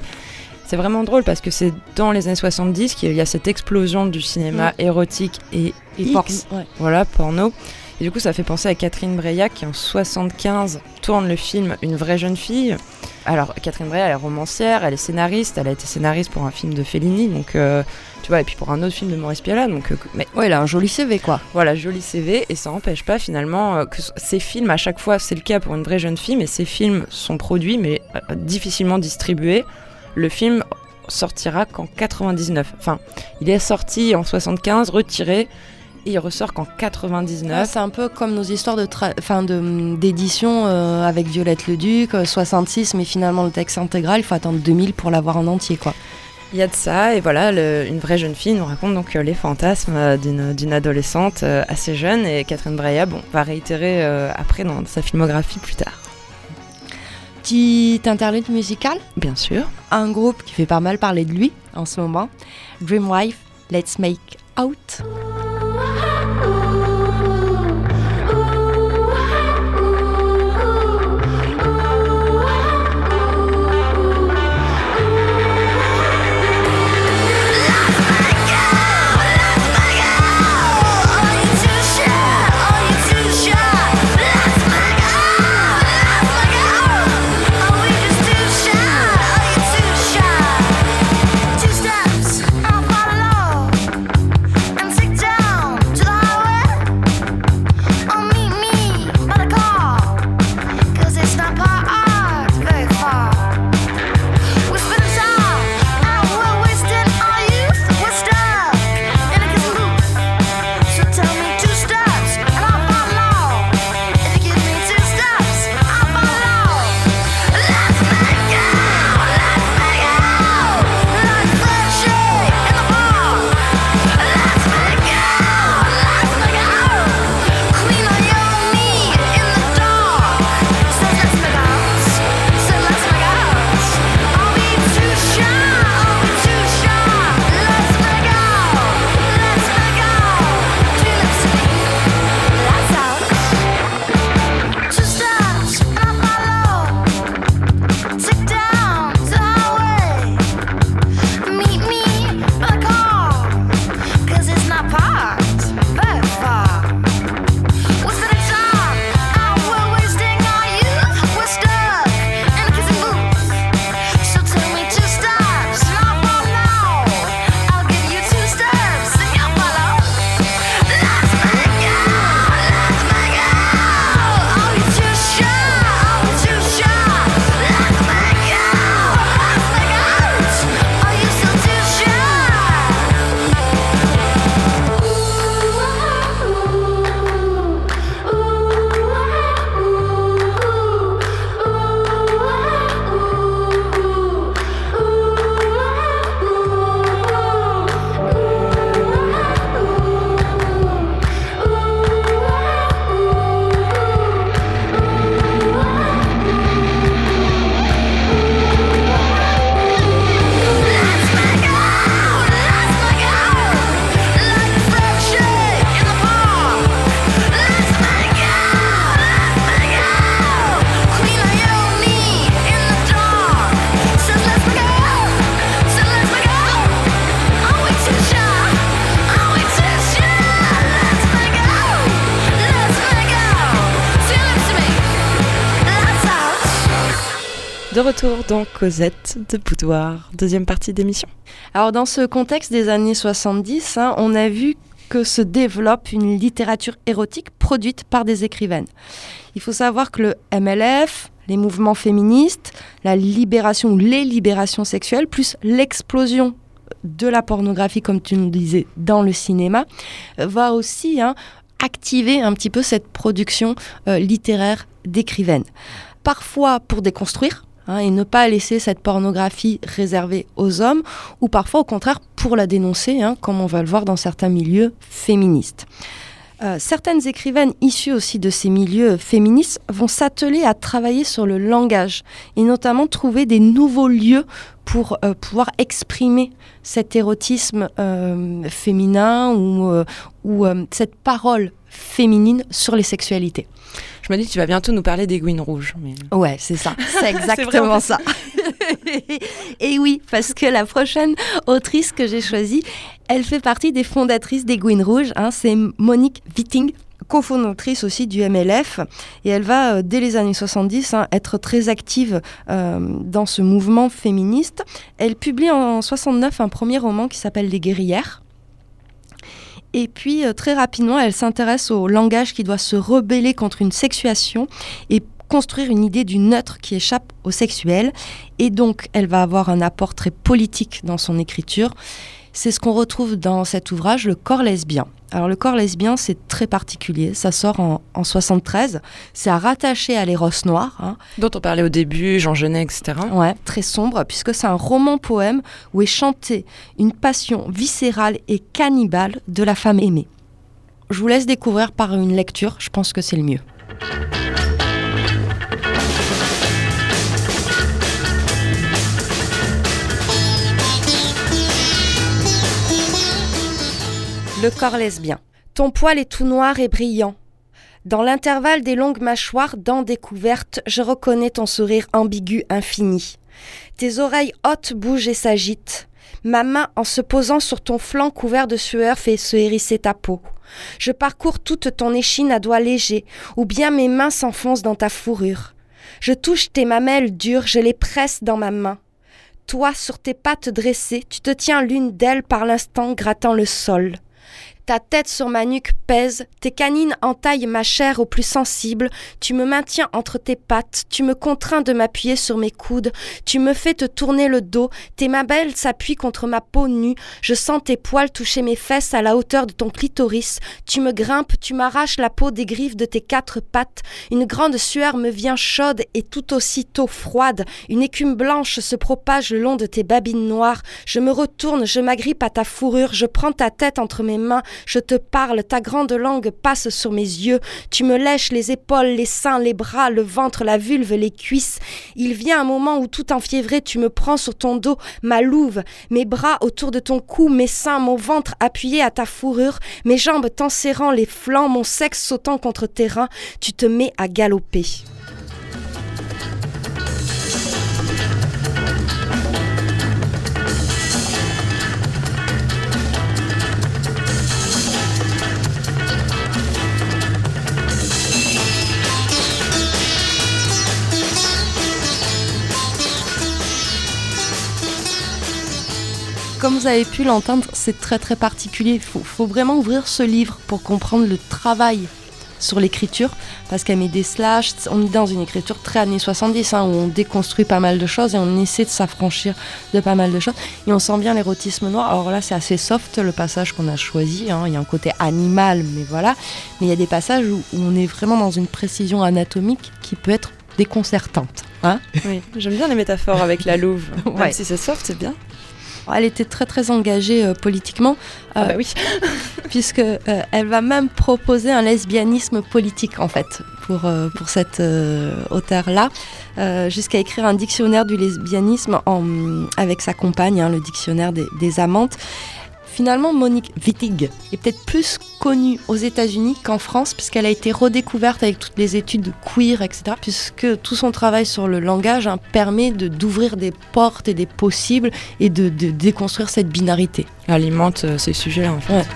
C'est vraiment drôle parce que c'est dans les années 70 qu'il y a cette explosion du cinéma érotique et, Et X, por- ouais. voilà, porno. Et du coup, ça fait penser à Catherine Breillat qui en 75 tourne le film Une vraie jeune fille. Alors Catherine Breillat, elle est romancière, elle est scénariste, elle a été scénariste pour un film de Fellini, donc euh, tu vois, et puis pour un autre film de Maurice Pialat, donc euh, mais Ouais, il a un joli CV, quoi. voilà, joli CV, et ça n'empêche pas finalement euh, que ces films, à chaque fois, c'est le cas pour une vraie jeune fille, mais ces films sont produits, mais difficilement distribués. Le film sortira qu'en 99. Enfin, il est sorti en 75, retiré, et il ressort qu'en Ouais, 99. c'est un peu comme nos histoires de de- d'édition euh, avec Violette Leduc, euh, 66, mais finalement le texte intégral, il faut attendre 2000 pour l'avoir en entier, quoi. Il y a de ça, et voilà, le- une vraie jeune fille nous raconte donc euh, les fantasmes euh, d'une adolescente euh, assez jeune, et Catherine Breillat, bon, va réitérer euh, après dans sa filmographie plus tard. Petit interlude musical, Bien sûr. un groupe qui fait pas mal parler de lui en ce moment, Dreamwife, Let's Make Out. Retour dans Cosette de Boudoir, deuxième partie d'émission. Alors dans ce contexte des années 70, hein, on a vu que se développe une littérature érotique produite par des écrivaines. Il faut savoir que le MLF, les mouvements féministes, la libération ou les libérations sexuelles, plus l'explosion de la pornographie, comme tu nous disais, dans le cinéma, va aussi hein, activer un petit peu cette production euh, littéraire d'écrivaines. Parfois pour déconstruire, hein, et ne pas laisser cette pornographie réservée aux hommes, ou parfois au contraire pour la dénoncer, hein, comme on va le voir dans certains milieux féministes. Euh, certaines écrivaines issues aussi de ces milieux féministes vont s'atteler à travailler sur le langage et notamment trouver des nouveaux lieux pour euh, pouvoir exprimer cet érotisme euh, féminin ou, ou cette parole féminine sur les sexualités. Je me dis, tu vas bientôt nous parler d'aiguine rouge. Mais... Ouais, c'est ça. C'est exactement ça. et oui, parce que la prochaine autrice que j'ai choisie, elle fait partie des fondatrices d'Aiguine Rouge. Hein, c'est Monique Witting cofondatrice aussi du MLF et elle va euh, dès les années 70 hein, être très active euh, dans ce mouvement féministe. Elle publie en 69 un premier roman qui s'appelle Les guerrières et puis euh, très rapidement, elle s'intéresse au langage qui doit se rebeller contre une sexuation et construire une idée du neutre qui échappe au sexuel. Et donc, elle va avoir un apport très politique dans son écriture. C'est ce qu'on retrouve dans cet ouvrage, Le corps lesbien. Alors le corps lesbien, c'est très particulier. Ça sort en, en 73. C'est à rattacher à l'éros noir. Hein. Dont on parlait au début, Jean Genet, etc. Ouais, très sombre, puisque c'est un roman-poème où est chantée une passion viscérale et cannibale de la femme aimée. Je vous laisse découvrir par une lecture, je pense que c'est le mieux. Le corps lesbien. Ton poil est tout noir et brillant. Dans l'intervalle des longues mâchoires, dents découvertes, je reconnais ton sourire ambigu infini. Tes oreilles hautes bougent et s'agitent. Ma main, en se posant sur ton flanc couvert de sueur, fait se hérisser ta peau. Je parcours toute ton échine à doigts légers, ou bien mes mains s'enfoncent dans ta fourrure. Je touche tes mamelles dures, je les presse dans ma main. Toi, sur tes pattes dressées, tu te tiens l'une d'elles par l'instant grattant le sol. Ta tête sur ma nuque pèse, tes canines entaillent ma chair au plus sensible, tu me maintiens entre tes pattes, tu me contrains de m'appuyer sur mes coudes, tu me fais te tourner le dos, tes mabelles s'appuient contre ma peau nue, je sens tes poils toucher mes fesses à la hauteur de ton clitoris, tu me grimpes, tu m'arraches la peau des griffes de tes quatre pattes, une grande sueur me vient chaude et tout aussitôt froide, une écume blanche se propage le long de tes babines noires, je me retourne, je m'agrippe à ta fourrure, je prends ta tête entre mes mains, je te parle, ta grande langue passe sur mes yeux, tu me lèches les épaules, les seins, les bras, le ventre, la vulve, les cuisses. Il vient un moment où tout enfiévré, tu me prends sur ton dos, ma louve, mes bras autour de ton cou, mes seins, mon ventre appuyé à ta fourrure, mes jambes t'enserrant les flancs, mon sexe sautant contre tes reins, tu te mets à galoper. Comme vous avez pu l'entendre, c'est très très particulier. Il faut, vraiment ouvrir ce livre pour comprendre le travail sur l'écriture, parce qu'elle met des slash, on est dans une écriture très années 70, hein, où on déconstruit pas mal de choses et on essaie de s'affranchir de pas mal de choses. Et on sent bien l'érotisme noir. Alors là, c'est assez soft le passage qu'on a choisi, hein. il y a un côté animal, mais voilà. Mais il y a des passages où, on est vraiment dans une précision anatomique qui peut être déconcertante. Hein oui, j'aime bien les métaphores avec la louve. Même si c'est soft, c'est bien. Elle était très très engagée euh, politiquement. ah bah oui. Euh, puisque euh, elle va même proposer un lesbianisme politique en fait pour, pour cette auteure-là, jusqu'à écrire un dictionnaire du lesbianisme en, avec sa compagne, hein, le dictionnaire des, des amantes. Finalement, Monique Wittig est peut-être plus connue aux États-Unis qu'en France, puisqu'elle a été redécouverte avec toutes les études queer, etc. Puisque tout son travail sur le langage hein, permet d'ouvrir des portes et des possibles et de, déconstruire cette binarité. Alimente euh, ces sujets-là, en fait.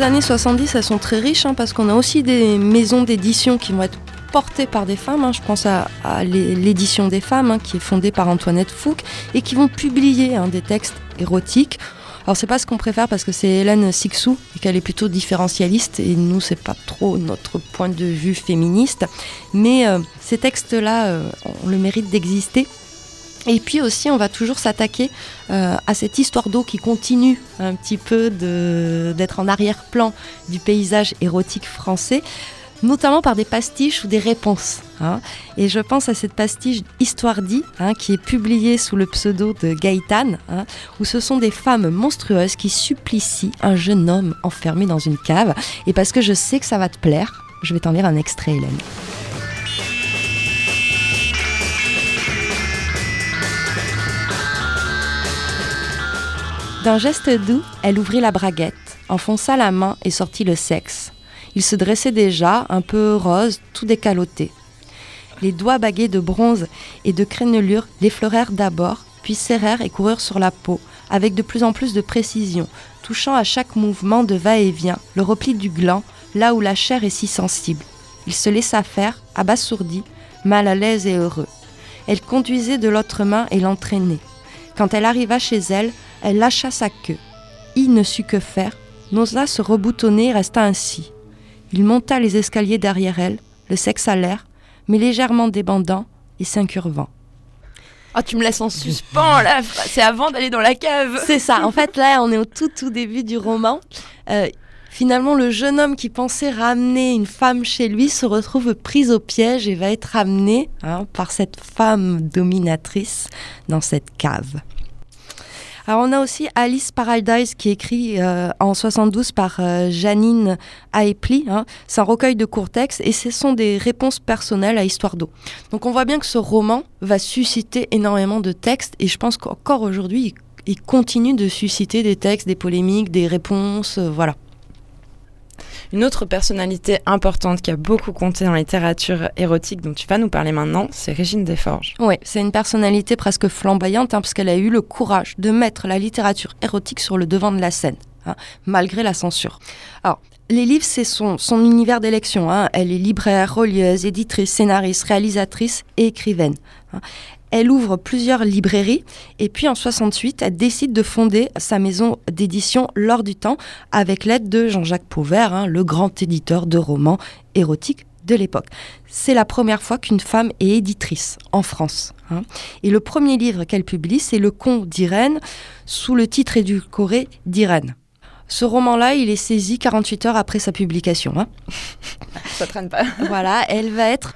Ces années 70, elles sont très riches hein, parce qu'on a aussi des maisons d'édition qui vont être portées par des femmes. Hein. Je pense à, l'édition des femmes hein, qui est fondée par Antoinette Fouque et qui vont publier des textes érotiques. Alors c'est pas ce qu'on préfère parce que c'est Hélène Sixou et qu'elle est plutôt différentialiste et nous c'est pas trop notre point de vue féministe. Mais euh, ces textes-là euh, ont le mérite d'exister et puis aussi, on va toujours s'attaquer euh, à cette histoire d'eau qui continue un petit peu d'être en arrière-plan du paysage érotique français, notamment par des pastiches ou des réponses. Hein. Et je pense à cette pastiche Histoire dit, hein, qui est publiée sous le pseudo de Gaëtan, hein, où ce sont des femmes monstrueuses qui supplicient un jeune homme enfermé dans une cave. Et parce que je sais que ça va te plaire, je vais t'en lire un extrait, Hélène. D'un geste doux, elle ouvrit la braguette, enfonça la main et sortit le sexe. Il se dressait déjà, un peu rose, tout décaloté. Les doigts bagués de bronze et de crénelure l'effleurèrent d'abord, puis serrèrent et coururent sur la peau, avec de plus en plus de précision, touchant à chaque mouvement de va-et-vient le repli du gland, là où la chair est si sensible. Il se laissa faire, abasourdi, mal à l'aise et heureux. Elle conduisait de l'autre main et l'entraînait. Quand elle arriva chez elle, elle lâcha sa queue. Il ne sut que faire, n'osa se reboutonner et resta ainsi. Il monta les escaliers derrière elle, le sexe à l'air, mais légèrement débandant et s'incurvant. Oh, tu me laisses en suspens là, c'est avant d'aller dans la cave. C'est ça, en fait là on est au tout tout début du roman. Euh, finalement le jeune homme qui pensait ramener une femme chez lui se retrouve pris au piège et va être ramené hein, par cette femme dominatrice dans cette cave. Alors on a aussi Alice Paradise qui est écrit euh, en 72 par euh, Janine Aepli. Hein. C'est un recueil de courts textes et ce sont des réponses personnelles à Histoire d'eau. Donc on voit bien que ce roman va susciter énormément de textes et je pense qu'encore aujourd'hui il, continue de susciter des textes, des polémiques, des réponses, euh, voilà. Une autre personnalité importante qui a beaucoup compté dans la littérature érotique dont tu vas nous parler maintenant, c'est Régine Desforges. Oui, c'est une personnalité presque flamboyante hein, parce qu'elle a eu le courage de mettre la littérature érotique sur le devant de la scène. Hein, malgré la censure. Alors, les livres, c'est son, univers d'élection. Hein. Elle est libraire, relieuse, éditrice, scénariste, réalisatrice et écrivaine. Elle ouvre plusieurs librairies et puis en 68, elle décide de fonder sa maison d'édition L'Or du Temps avec l'aide de Jean-Jacques Pauvert, hein, le grand éditeur de romans érotiques de l'époque. C'est la première fois qu'une femme est éditrice en France. Hein. Et le premier livre qu'elle publie, c'est Le Con d'Irène, sous le titre édulcoré d'Irène. Ce roman-là, il est saisi 48 heures après sa publication. Hein. Ça traîne pas. voilà, elle va être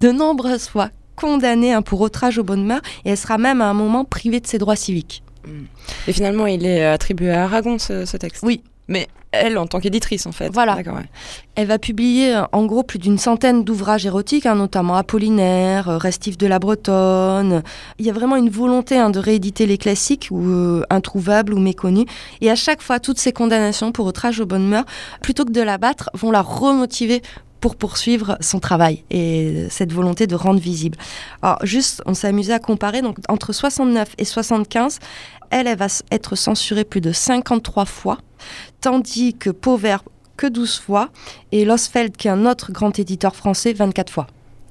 de nombreuses fois condamnée hein, pour outrage aux bonnes mœurs et elle sera même à un moment privée de ses droits civiques. Hmm. Et finalement, il est attribué à Aragon, ce, texte Oui. Mais elle, en tant qu'éditrice, en fait. Voilà. Elle va publier euh, en gros plus d'une centaine d'ouvrages érotiques, hein, notamment Apollinaire, euh, Restif de la Bretonne. Il y a vraiment une volonté hein, de rééditer les classiques, ou euh, introuvables ou méconnus. Et à chaque fois, toutes ces condamnations pour outrage aux bonnes mœurs, plutôt que de la battre, vont la remotiver pour poursuivre son travail et cette volonté de rendre visible. Alors juste, on s'est amusé à comparer, donc entre 69 et 75, elle, elle va être censurée plus de 53 fois, tandis que Pauvert que 12 fois, et Losfeld, qui est un autre grand éditeur français, 24 fois.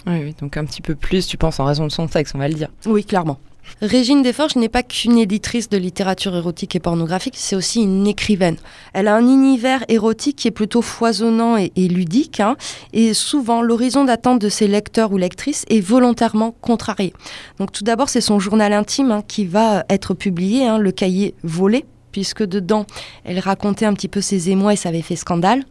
Oui, donc un petit peu plus, tu penses, en raison de son texte, on va le dire. Oui, clairement. Régine Desforges n'est pas qu'une éditrice de littérature érotique et pornographique, c'est aussi une écrivaine. Elle a un univers érotique qui est plutôt foisonnant et, ludique, hein, et souvent l'horizon d'attente de ses lecteurs ou lectrices est volontairement contrarié. Donc tout d'abord, c'est son journal intime hein, qui va être publié, hein, le cahier volé, puisque dedans, elle racontait un petit peu ses émois et ça avait fait scandale.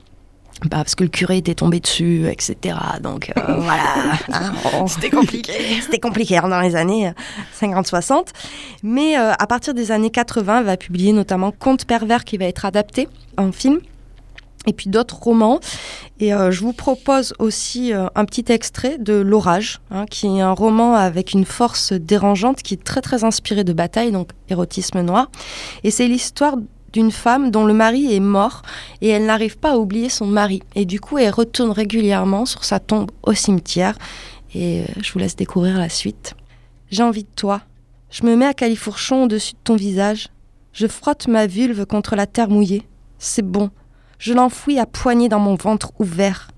Bah, parce que le curé était tombé dessus, etc. Donc euh, voilà. Hein, C'était compliqué. C'était compliqué hein, dans les années 50-60. Euh, Mais euh, à partir des années 80, elle va publier notamment Conte pervers qui va être adapté en film. Et puis d'autres romans. Et je vous propose aussi un petit extrait de L'Orage, hein, qui est un roman avec une force dérangeante qui est très très inspiré de bataille, donc érotisme noir. Et c'est l'histoire d'une femme dont le mari est mort et elle n'arrive pas à oublier son mari. Et du coup, elle retourne régulièrement sur sa tombe au cimetière. Et euh, je vous laisse découvrir la suite. J'ai envie de toi. Je me mets à califourchon au-dessus de ton visage. Je frotte ma vulve contre la terre mouillée. C'est bon. Je l'enfouis à poignée dans mon ventre ouvert.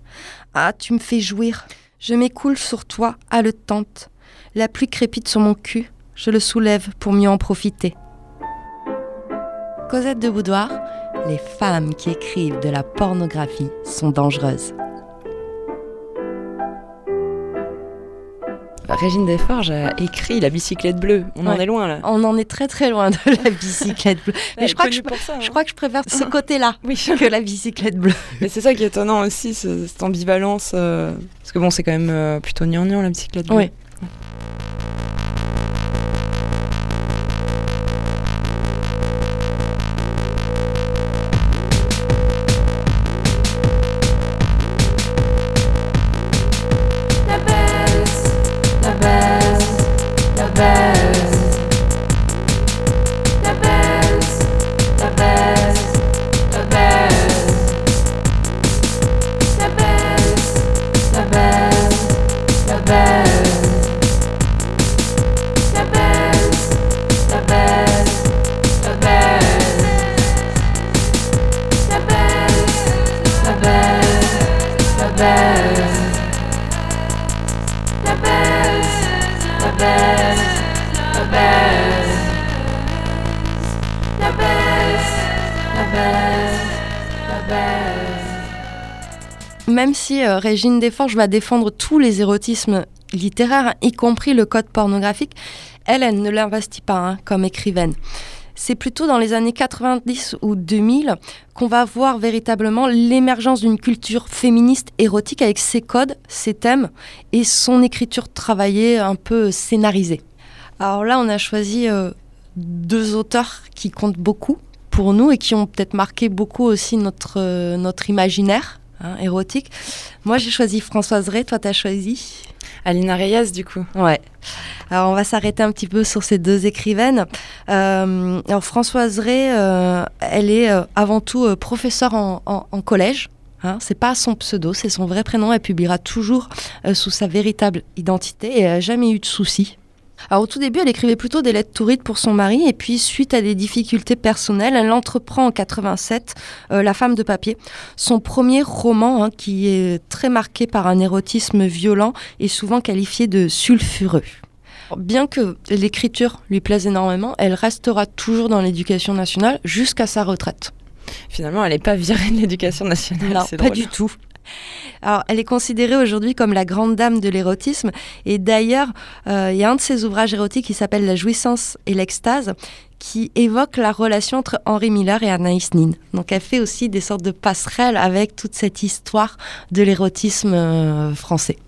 Ah, tu me fais jouir. Je m'écoule sur toi, haletante. La pluie crépite sur mon cul. Je le soulève pour mieux en profiter. Cosette de Boudoir, les femmes qui écrivent de la pornographie sont dangereuses. Régine Desforges a écrit La bicyclette bleue. On en Ouais. est loin là. On en est très très loin de la bicyclette bleue. Mais Elle je crois, est que je, connue pour ça, hein. je crois que je préfère ce côté-là Oui. que la bicyclette bleue. Mais c'est ça qui est étonnant aussi, ce- cette ambivalence. euh, Parce que bon, c'est quand même euh, plutôt gnangnan la bicyclette bleue. Oui. Régine Desforges va défendre tous les érotismes littéraires, y compris le code pornographique, elle, elle ne l'investit pas hein, comme écrivaine. C'est plutôt dans les années 90 ou 2000 qu'on va voir véritablement l'émergence d'une culture féministe érotique avec ses codes, ses thèmes et son écriture travaillée, un peu scénarisée. Alors là, on a choisi euh, deux auteurs qui comptent beaucoup pour nous et qui ont peut-être marqué beaucoup aussi notre, euh, notre imaginaire hein, érotique. Moi, j'ai choisi Françoise Ray, toi, t'as choisi Alina Reyes, du coup. Ouais. Alors, on va s'arrêter un petit peu sur ces deux écrivaines. Euh, alors, Françoise Ray, euh, elle est euh, avant tout professeure en, en- en collège. Hein, c'est pas son pseudo, c'est son vrai prénom. Elle publiera toujours sous sa véritable identité et elle n'a jamais eu de soucis. Alors au tout début, elle écrivait plutôt des lettres tourides pour son mari et puis suite à des difficultés personnelles, elle entreprend en 87 euh, La femme de papier, son premier roman hein, qui est très marqué par un érotisme violent et souvent qualifié de sulfureux. Bien que l'écriture lui plaise énormément, elle restera toujours dans l'éducation nationale jusqu'à sa retraite. Finalement, elle n'est pas virée de l'éducation nationale. Non, pas drôle. du tout. Alors, elle est considérée aujourd'hui comme la grande dame de l'érotisme. Et d'ailleurs, euh, il y a un de ses ouvrages érotiques qui s'appelle La jouissance et l'extase, qui évoque la relation entre Henri Miller et Anaïs Nin. Donc, elle fait aussi des sortes de passerelles avec toute cette histoire de l'érotisme euh, français.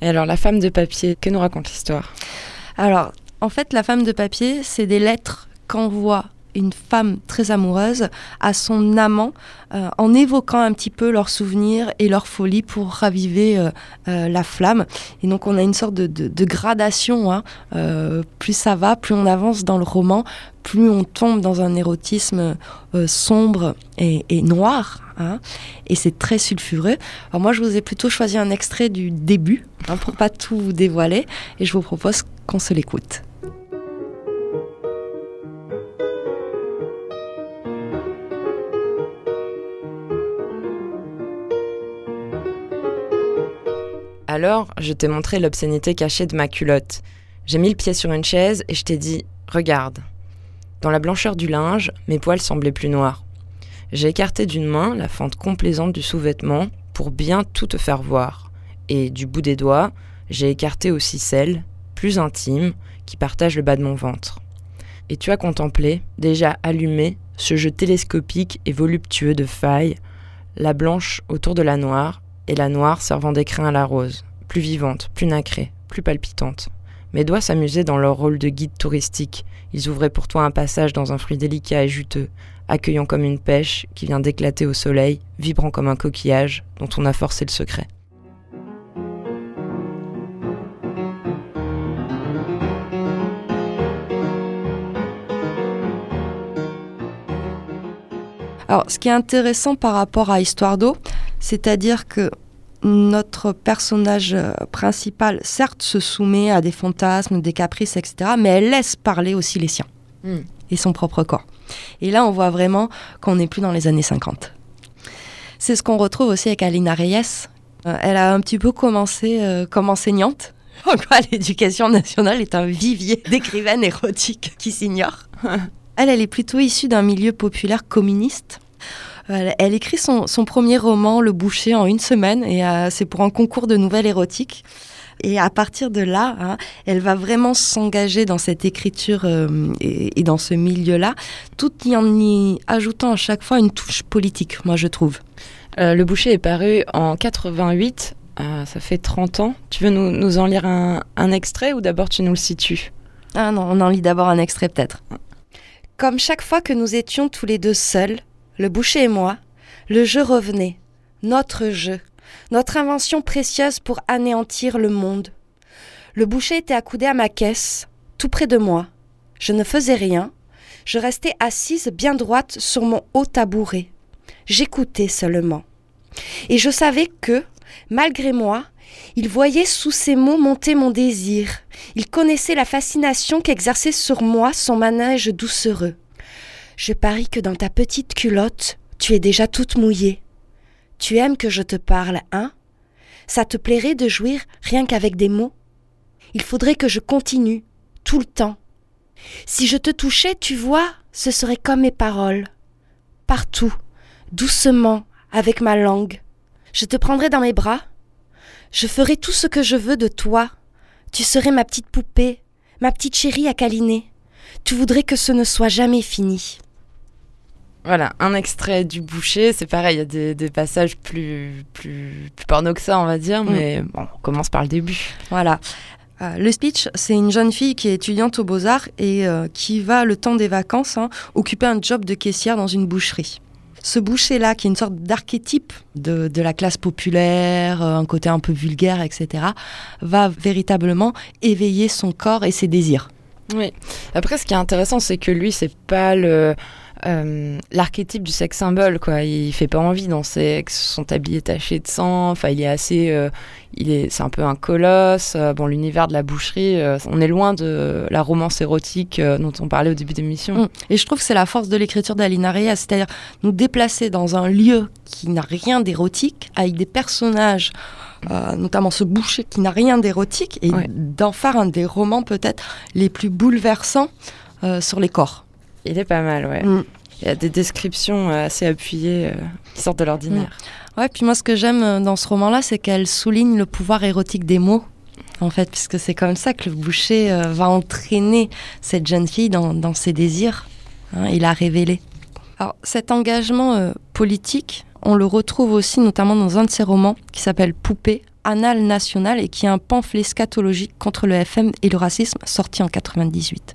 Et alors, la femme de papier, que nous raconte l'histoire? Alors, en fait, la femme de papier, c'est des lettres qu'envoie une femme très amoureuse à son amant euh, en évoquant un petit peu leurs souvenirs et leur folie pour raviver euh, euh, la flamme. Et donc on a une sorte de, de- gradation. hein. Plus ça va, plus on avance dans le roman, plus on tombe dans un érotisme sombre et, et noir. hein. Et c'est très sulfureux. Alors moi je vous ai plutôt choisi un extrait du début hein, pour pas tout vous dévoiler et je vous propose qu'on se l'écoute. Alors, je t'ai montré l'obscénité cachée de ma culotte. J'ai mis le pied sur une chaise et je t'ai dit Regarde. Dans la blancheur du linge, mes poils semblaient plus noirs. J'ai écarté d'une main la fente complaisante du sous-vêtement pour bien tout te faire voir. Et du bout des doigts, j'ai écarté aussi celle, plus intime, qui partage le bas de mon ventre. Et tu as contemplé, déjà allumé, ce jeu télescopique et voluptueux de failles, la blanche autour de la noire, et la noire servant d'écrin à la rose, plus vivante, plus nacrée, plus palpitante. Mes doigts s'amusaient dans leur rôle de guide touristique. Ils ouvraient pour toi un passage dans un fruit délicat et juteux, accueillant comme une pêche qui vient d'éclater au soleil, vibrant comme un coquillage dont on a forcé le secret. Alors, ce qui est intéressant par rapport à Histoire d'eau, c'est-à-dire que notre personnage euh, principal, certes, se soumet à des fantasmes, des caprices, etc., mais elle laisse parler aussi les siens Mm. et son propre corps. Et là, on voit vraiment qu'on n'est plus dans les années 50. C'est ce qu'on retrouve aussi avec Alina Reyes. Euh, elle a un petit peu commencé euh, comme enseignante. En quoi l'éducation nationale est un vivier d'écrivaines érotiques qui s'ignorent. Elle, elle est plutôt issue d'un milieu populaire communiste. Elle, elle écrit son, son premier roman, Le Boucher, en une semaine, et euh, c'est pour un concours de nouvelles érotiques. Et à partir de là, hein, elle va vraiment s'engager dans cette écriture euh, et, et dans ce milieu-là, tout en y ajoutant à chaque fois une touche politique, moi je trouve. Euh, le boucher est paru en 88, euh, ça fait 30 ans. Tu veux nous, nous en lire un, un extrait ou d'abord tu nous le situes? Ah non, on en lit d'abord un extrait peut-être. Comme chaque fois que nous étions tous les deux seuls, le boucher et moi, le jeu revenait, notre jeu, notre invention précieuse pour anéantir le monde. Le boucher était accoudé à ma caisse, tout près de moi. Je ne faisais rien, je restais assise bien droite sur mon haut tabouret. J'écoutais seulement. Et je savais que, malgré moi, il voyait sous ses mots monter mon désir. Il connaissait la fascination qu'exerçait sur moi son manège doucereux. Je parie que dans ta petite culotte, tu es déjà toute mouillée. Tu aimes que je te parle, hein? Ça te plairait de jouir rien qu'avec des mots? Il faudrait que je continue, tout le temps. Si je te touchais, tu vois, ce serait comme mes paroles. Partout, doucement, avec ma langue. Je te prendrais dans mes bras. Je ferais tout ce que je veux de toi. Tu serais ma petite poupée, ma petite chérie à câliner. Tu voudrais que ce ne soit jamais fini. Voilà, un extrait du boucher, c'est pareil, il y a des, des passages plus, plus, plus porno que ça, on va dire, Mm. mais bon, on commence par le début. Voilà. Euh, le speech, c'est une jeune fille qui est étudiante aux beaux-arts et euh, qui va, le temps des vacances, hein, occuper un job de caissière dans une boucherie. Ce boucher-là, qui est une sorte d'archétype de, de la classe populaire, euh, un côté un peu vulgaire, etc., va véritablement éveiller son corps et ses désirs. Oui. Après, ce qui est intéressant, c'est que lui, c'est pas le euh, l'archétype du sex symbole, quoi. Il fait pas envie dans sexe, son tablier taché de sang. Enfin, il est assez, euh, il est, c'est un peu un colosse. Euh, bon, l'univers de la boucherie, euh, on est loin de la romance érotique dont on parlait au début d'émission. Mm. Et je trouve que c'est la force de l'écriture d'Alina Reyes, c'est-à-dire nous déplacer dans un lieu qui n'a rien d'érotique, avec des personnages, euh, notamment ce boucher qui n'a rien d'érotique, et Ouais. d'en faire un des romans peut-être les plus bouleversants euh, sur les corps. Il est pas mal, ouais. Mm. Il y a des descriptions euh, assez appuyées euh, qui sortent de l'ordinaire. Ouais, puis moi ce que j'aime euh, dans ce roman-là, c'est qu'elle souligne le pouvoir érotique des mots. En fait, puisque c'est comme ça que le boucher euh, va entraîner cette jeune fille dans, dans ses désirs. hein, il a révélé. Alors, cet engagement euh, politique, on le retrouve aussi notamment dans un de ses romans qui s'appelle Poupée, Annale nationale, et qui est un pamphlet scatologique contre le FM et le racisme, sorti en 98.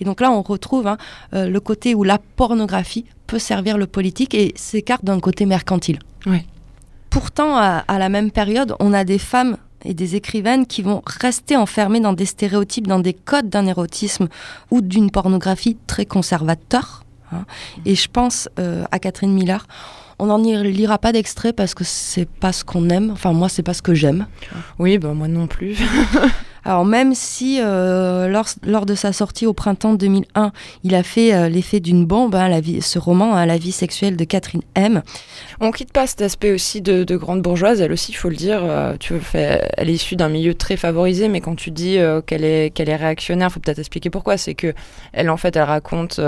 Et donc là, on retrouve hein, euh, le côté où la pornographie peut servir le politique et s'écarte d'un côté mercantile. Ouais. Pourtant, à, à la même période, on a des femmes et des écrivaines qui vont rester enfermées dans des stéréotypes, dans des codes d'un érotisme ou d'une pornographie très conservateur. hein. Et je pense euh, à Catherine Miller. On n'en lira pas d'extrait parce que c'est pas ce qu'on aime. Enfin, moi, c'est pas ce que j'aime. Oui, bah, moi non plus. Alors même si euh, lors, lors de sa sortie au printemps 2001, il a fait euh, l'effet d'une bombe, hein, la vie, ce roman, hein, La vie sexuelle de Catherine M. On quitte pas cet aspect aussi de, de grande bourgeoise. Elle aussi, il faut le dire, euh, tu elle est issue d'un milieu très favorisé, mais quand tu dis qu'elle est qu'elle est réactionnaire, faut peut-être expliquer pourquoi. C'est que elle, en fait, elle raconte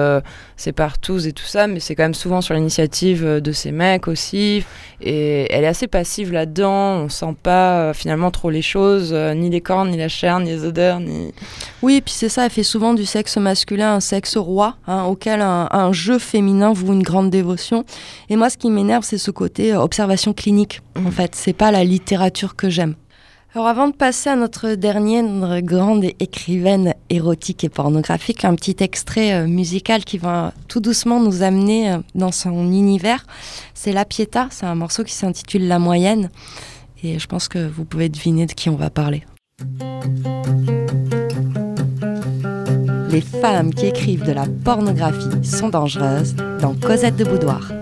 ses partous et tout ça, mais c'est quand même souvent sur l'initiative de ses mecs aussi. Et elle est assez passive là-dedans. On sent pas finalement trop les choses, ni les cornes, ni la chair, ni les odeurs, ni. Oui, et puis c'est ça, elle fait souvent du sexe masculin un sexe roi, hein, auquel un, un jeu féminin voue une grande dévotion. Et moi, ce qui m'énerve, c'est ce côté euh, observation clinique. En Mhm. fait, c'est pas la littérature que j'aime. Alors avant de passer à notre dernière grande écrivaine érotique et pornographique, un petit extrait euh, musical qui va tout doucement nous amener euh, dans son univers. C'est La Pietà, c'est un morceau qui s'intitule La Moyenne. Et je pense que vous pouvez deviner de qui on va parler. Les femmes qui écrivent de la pornographie sont dangereuses dans Cosette de Boudoir.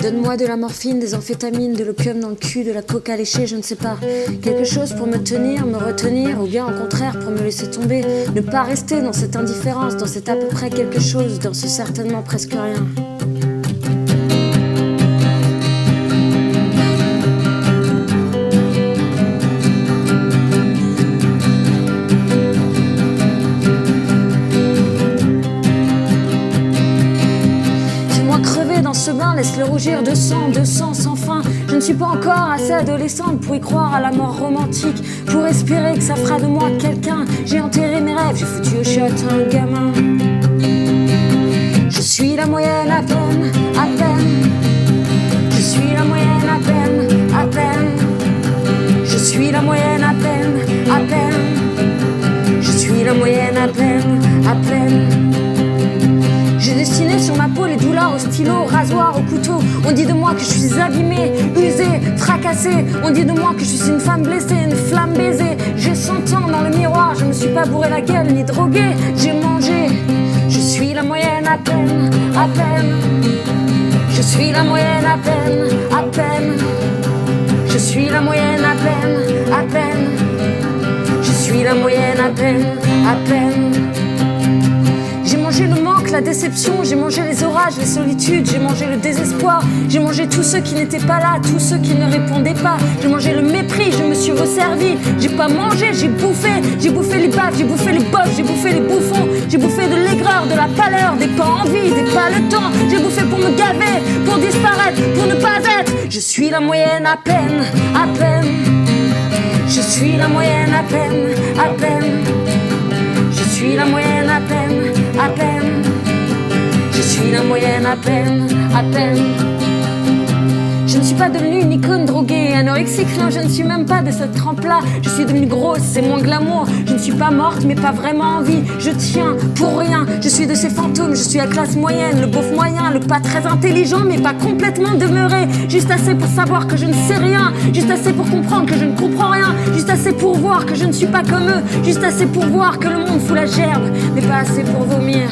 Donne-moi de la morphine, des amphétamines, de l'opium dans le cul, de la coca léchée, je ne sais pas. Quelque chose pour me tenir, me retenir, ou bien au contraire pour me laisser tomber. Ne pas rester dans cette indifférence, dans cet à peu près quelque chose, dans ce certainement presque rien. Laisse-le rougir de sang, de sang sans fin. Je ne suis pas encore assez adolescente pour y croire à la mort romantique, pour espérer que ça fera de moi quelqu'un. J'ai enterré mes rêves, j'ai foutu au shot un gamin. Je suis la moyenne à peine, à peine. Je suis la moyenne à peine, à peine. Je suis la moyenne à peine, à peine. Je suis la moyenne à peine, à peine. Sur ma peau les douleurs au stylo, au rasoir, au couteau. On dit de moi que je suis abîmée, usée, fracassée. On dit de moi que je suis une femme blessée, une flamme baisée. J'ai 100 ans dans le miroir, je me suis pas bourré la gueule ni droguée. J'ai mangé, je suis la moyenne à peine, à peine. Je suis la moyenne à peine, à peine. Je suis la moyenne à peine, à peine. Je suis la moyenne à peine, à peine. La déception, j'ai mangé les orages, les solitudes, j'ai mangé le désespoir, j'ai mangé tous ceux qui n'étaient pas là, tous ceux qui ne répondaient pas, j'ai mangé le mépris, je me suis resservi, j'ai pas mangé, j'ai bouffé, j'ai bouffé les baves, j'ai bouffé les bofs, j'ai bouffé les bouffons, j'ai bouffé de l'aigreur, de la pâleur, des pas envie, des pas le temps, j'ai bouffé pour me gaver, pour disparaître, pour ne pas être, je suis la moyenne à peine, à peine, je suis la moyenne à peine, à peine. Je suis la moyenne à peine, à peine. La moyenne à peine, à peine. Je ne suis pas devenue une icône droguée, anorexique, non, je ne suis même pas de cette trempe-là. Je suis devenue grosse, c'est moins glamour. Je ne suis pas morte, mais pas vraiment en vie. Je tiens pour rien, je suis de ces fantômes, je suis à classe moyenne, le beauf moyen, le pas très intelligent, mais pas complètement demeuré. Juste assez pour savoir que je ne sais rien, juste assez pour comprendre que je ne comprends rien, juste assez pour voir que je ne suis pas comme eux, juste assez pour voir que le monde fout la gerbe, mais pas assez pour vomir,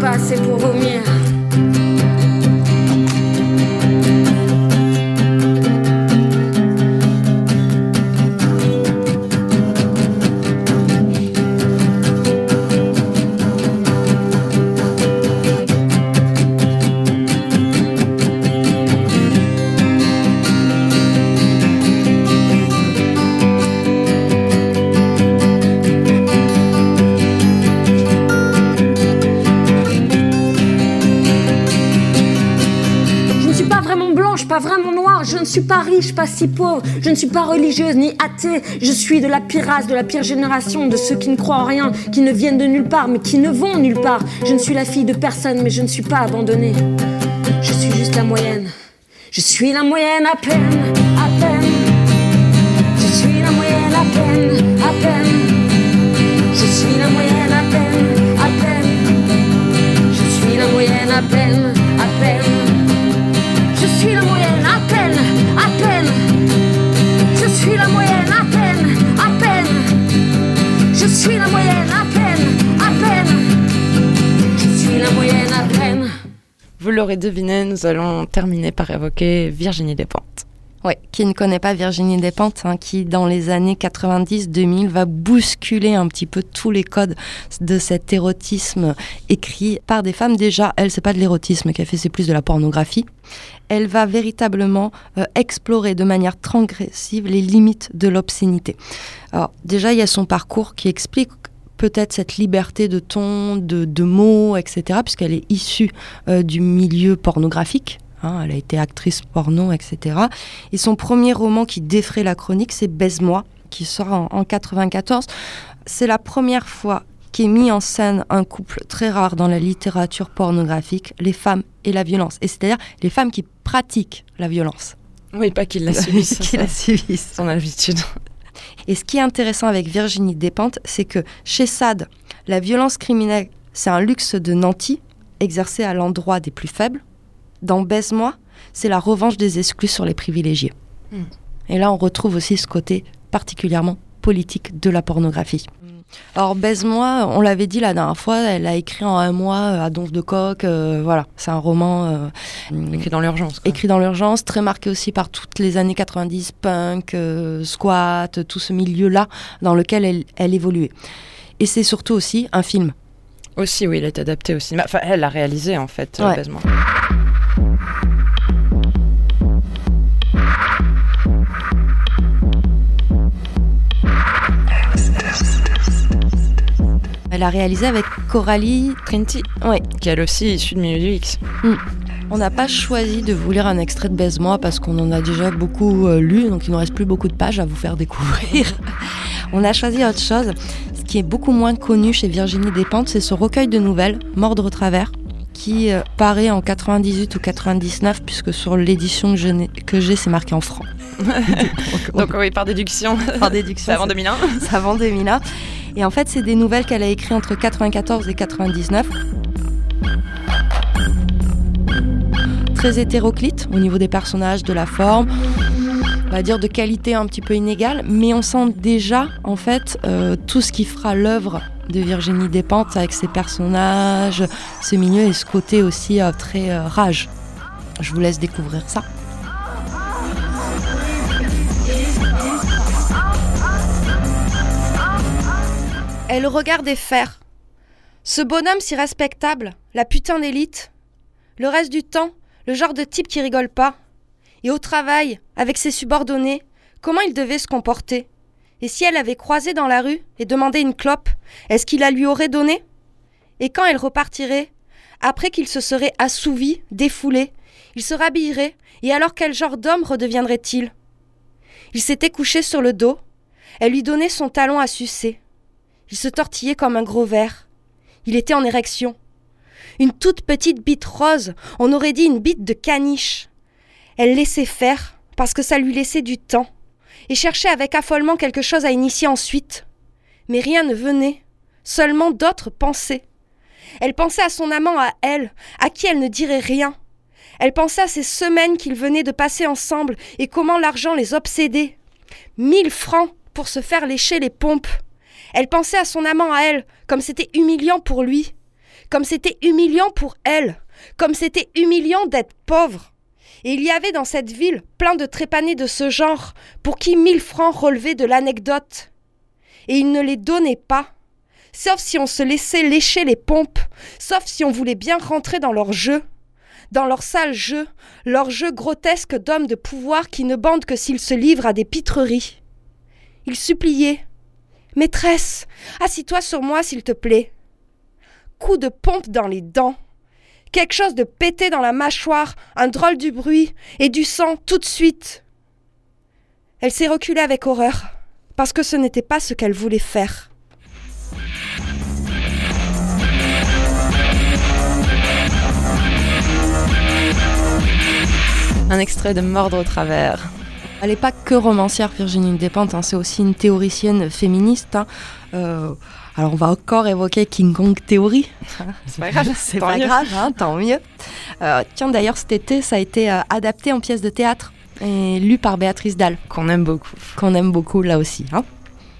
pas assez pour vomir. Suis pas riche, pas si pauvre, je ne suis pas religieuse ni athée, je suis de la pire race, de la pire génération, de ceux qui ne croient en rien, qui ne viennent de nulle part, mais qui ne vont nulle part. Je ne suis la fille de personne, mais je ne suis pas abandonnée. Je suis juste la moyenne. Je suis la moyenne à peine, à peine. Je suis la moyenne à peine, à peine. Je suis la moyenne à peine, à peine. Je suis la moyenne à peine, Vous l'aurez deviné, nous allons terminer par évoquer Virginie Despentes. Ouais, qui ne connaît pas Virginie Despentes, hein, qui dans les années 90-2000 va bousculer un petit peu tous les codes de cet érotisme écrit par des femmes. Déjà, elle, c'est pas de l'érotisme qu'elle fait, c'est plus de la pornographie. Elle va véritablement euh, explorer de manière transgressive les limites de l'obscénité. Alors déjà, il y a son parcours qui explique peut-être cette liberté de ton, de, de mots, etc., puisqu'elle est issue euh, du milieu pornographique. Hein, elle a été actrice porno, etc. Et son premier roman qui défraie la chronique, c'est Baise-moi, qui sort en, en 94. C'est la première fois qu'est mis en scène un couple très rare dans la littérature pornographique, les femmes et la violence. Et c'est-à-dire les femmes qui pratiquent la violence. Oui, pas qu'il la subisse. qui la subissent. Son habitude. Et ce qui est intéressant avec Virginie Despentes, c'est que chez Sade, la violence criminelle, c'est un luxe de nanti exercé à l'endroit des plus faibles. Dans Baise-moi, c'est la revanche des exclus sur les privilégiés. Mm. Et là, on retrouve aussi ce côté particulièrement politique de la pornographie. Alors Baise-moi, on l'avait dit la dernière fois, elle a écrit en un mois euh, à Donf de Coq. euh, voilà, c'est un roman euh, Écrit dans l'urgence. écrit dans l'urgence, très marqué aussi par toutes les années 90, punk, euh, squat, tout ce milieu-là dans lequel elle, elle évoluait. Et c'est surtout aussi un film. Aussi, oui, il est adapté au cinéma. Enfin, elle l'a réalisé en fait, Ouais. Baise-moi. Elle a réalisé avec Coralie. Trinity, Ouais. qui elle aussi est issue de milieu X. On n'a pas choisi de vous lire un extrait de Baise-moi parce qu'on en a déjà beaucoup euh, lu, donc il nous reste plus beaucoup de pages à vous faire découvrir. On a choisi autre chose. Ce qui est beaucoup moins connu chez Virginie Despentes, c'est ce recueil de nouvelles, Mordre au travers, qui euh, paraît en 98 ou 99, puisque sur l'édition que j'ai, c'est marqué en francs. Donc oui, par déduction, par déduction, c'est avant 2001. c'est avant 2001. Et en fait, c'est des nouvelles qu'elle a écrites entre 94 et 99. Très hétéroclite au niveau des personnages, de la forme. On va dire de qualité un petit peu inégale, mais on sent déjà en fait euh, tout ce qui fera l'œuvre de Virginie Despentes avec ses personnages, ce milieu et ce côté aussi euh, très euh, rage. Je vous laisse découvrir ça. Elle regardait faire. Ce bonhomme si respectable, la putain d'élite. Le reste du temps, le genre de type qui rigole pas. Et au travail, avec ses subordonnés, comment il devait se comporter? Et si elle avait croisé dans la rue et demandé une clope, est-ce qu'il la lui aurait donnée? Et quand elle repartirait, après qu'il se serait assouvi, défoulé, il se rhabillerait, et alors quel genre d'homme redeviendrait-il? Il s'était couché sur le dos, elle lui donnait son talon à sucer. Il se tortillait comme un gros verre. Il était en érection. Une toute petite bite rose, on aurait dit une bite de caniche. Elle laissait faire, parce que ça lui laissait du temps, et cherchait avec affolement quelque chose à initier ensuite. Mais rien ne venait, seulement d'autres pensées. Elle pensait à son amant à elle, à qui elle ne dirait rien. Elle pensait à ces semaines qu'ils venaient de passer ensemble et comment l'argent les obsédait. Mille francs pour se faire lécher les pompes. Elle pensait à son amant à elle, comme c'était humiliant pour lui, comme c'était humiliant pour elle, comme c'était humiliant d'être pauvre. Et il y avait dans cette ville plein de trépanés de ce genre, pour qui mille francs relevaient de l'anecdote. Et ils ne les donnaient pas, sauf si on se laissait lécher les pompes, sauf si on voulait bien rentrer dans leur jeu, dans leur sale jeu, leur jeu grotesque d'hommes de pouvoir qui ne bandent que s'ils se livrent à des pitreries. Ils suppliaient. Maîtresse, assis-toi sur moi, s'il te plaît. Coup de pompe dans les dents. Quelque chose de pété dans la mâchoire, un drôle du bruit et du sang tout de suite. Elle s'est reculée avec horreur, parce que ce n'était pas ce qu'elle voulait faire. Un extrait de Mordre au travers. Elle n'est pas que romancière, Virginie Despentes, hein, c'est aussi une théoricienne féministe. hein. Euh, alors on va encore évoquer King Kong Theory. C'est pas grave, c'est pas mieux. grave, hein, tant mieux. Euh, tiens, d'ailleurs, cet été, ça a été euh, adapté en pièce de théâtre et lu par Béatrice Dalle, Qu'on aime beaucoup. qu'on aime beaucoup là aussi. hein.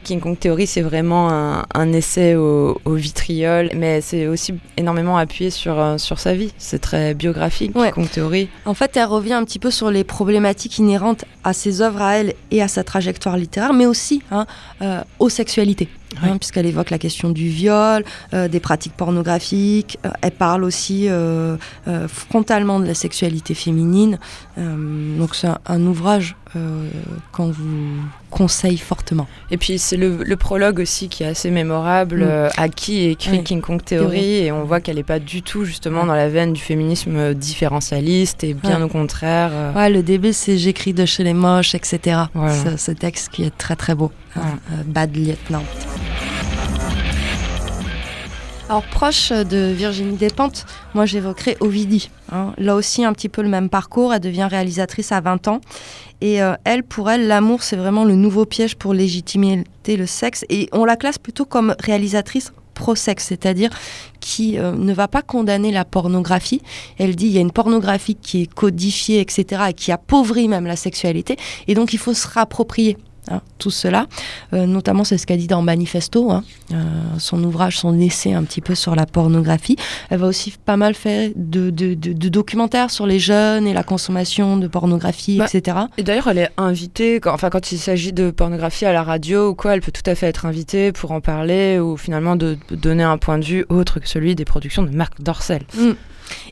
King Kong Theory, c'est vraiment un, un essai au, au vitriol, mais c'est aussi énormément appuyé sur, euh, sur sa vie. C'est très biographique, Ouais. King Kong Theory. En fait, elle revient un petit peu sur les problématiques inhérentes à ses œuvres à elle et à sa trajectoire littéraire, mais aussi hein, euh, aux sexualités. Hein, puisqu'elle évoque la question du viol, euh, des pratiques pornographiques. Euh, elle parle aussi euh, frontalement de la sexualité féminine. Donc c'est un, un ouvrage qu'on vous conseille fortement. Et puis c'est le, le prologue aussi qui est assez mémorable, Mm. à qui est écrit Oui. King Kong Theory, et on voit qu'elle n'est pas du tout justement dans la veine du féminisme différentialiste, et bien Ouais. au contraire. Ouais, le début, c'est J'écris de chez les moches, etc. Voilà. Ce, ce texte qui est très très beau. hein, euh, Bad Lieutenant. Alors proche de Virginie Despentes, moi j'évoquerai Ovidie. hein. Là aussi un petit peu le même parcours, elle devient réalisatrice à 20 ans. Et euh, elle, pour elle, l'amour c'est vraiment le nouveau piège pour légitimer le sexe. Et on la classe plutôt comme réalisatrice pro-sexe, c'est-à-dire qui euh, ne va pas condamner la pornographie. Elle dit il y a une pornographie qui est codifiée, etc., et qui appauvrit même la sexualité. Et donc il faut se rapproprier hein, tout cela. Euh, notamment, c'est ce qu'elle dit dans Manifesto, hein, euh, son ouvrage, son essai un petit peu sur la pornographie. Elle va aussi pas mal faire de, de- de- de documentaires sur les jeunes et la consommation de pornographie, Bah, etc. Et d'ailleurs, elle est invitée, quand, enfin, quand il s'agit de pornographie à la radio ou quoi, elle peut tout à fait être invitée pour en parler ou finalement de, de donner un point de vue autre que celui des productions de Marc Dorcel.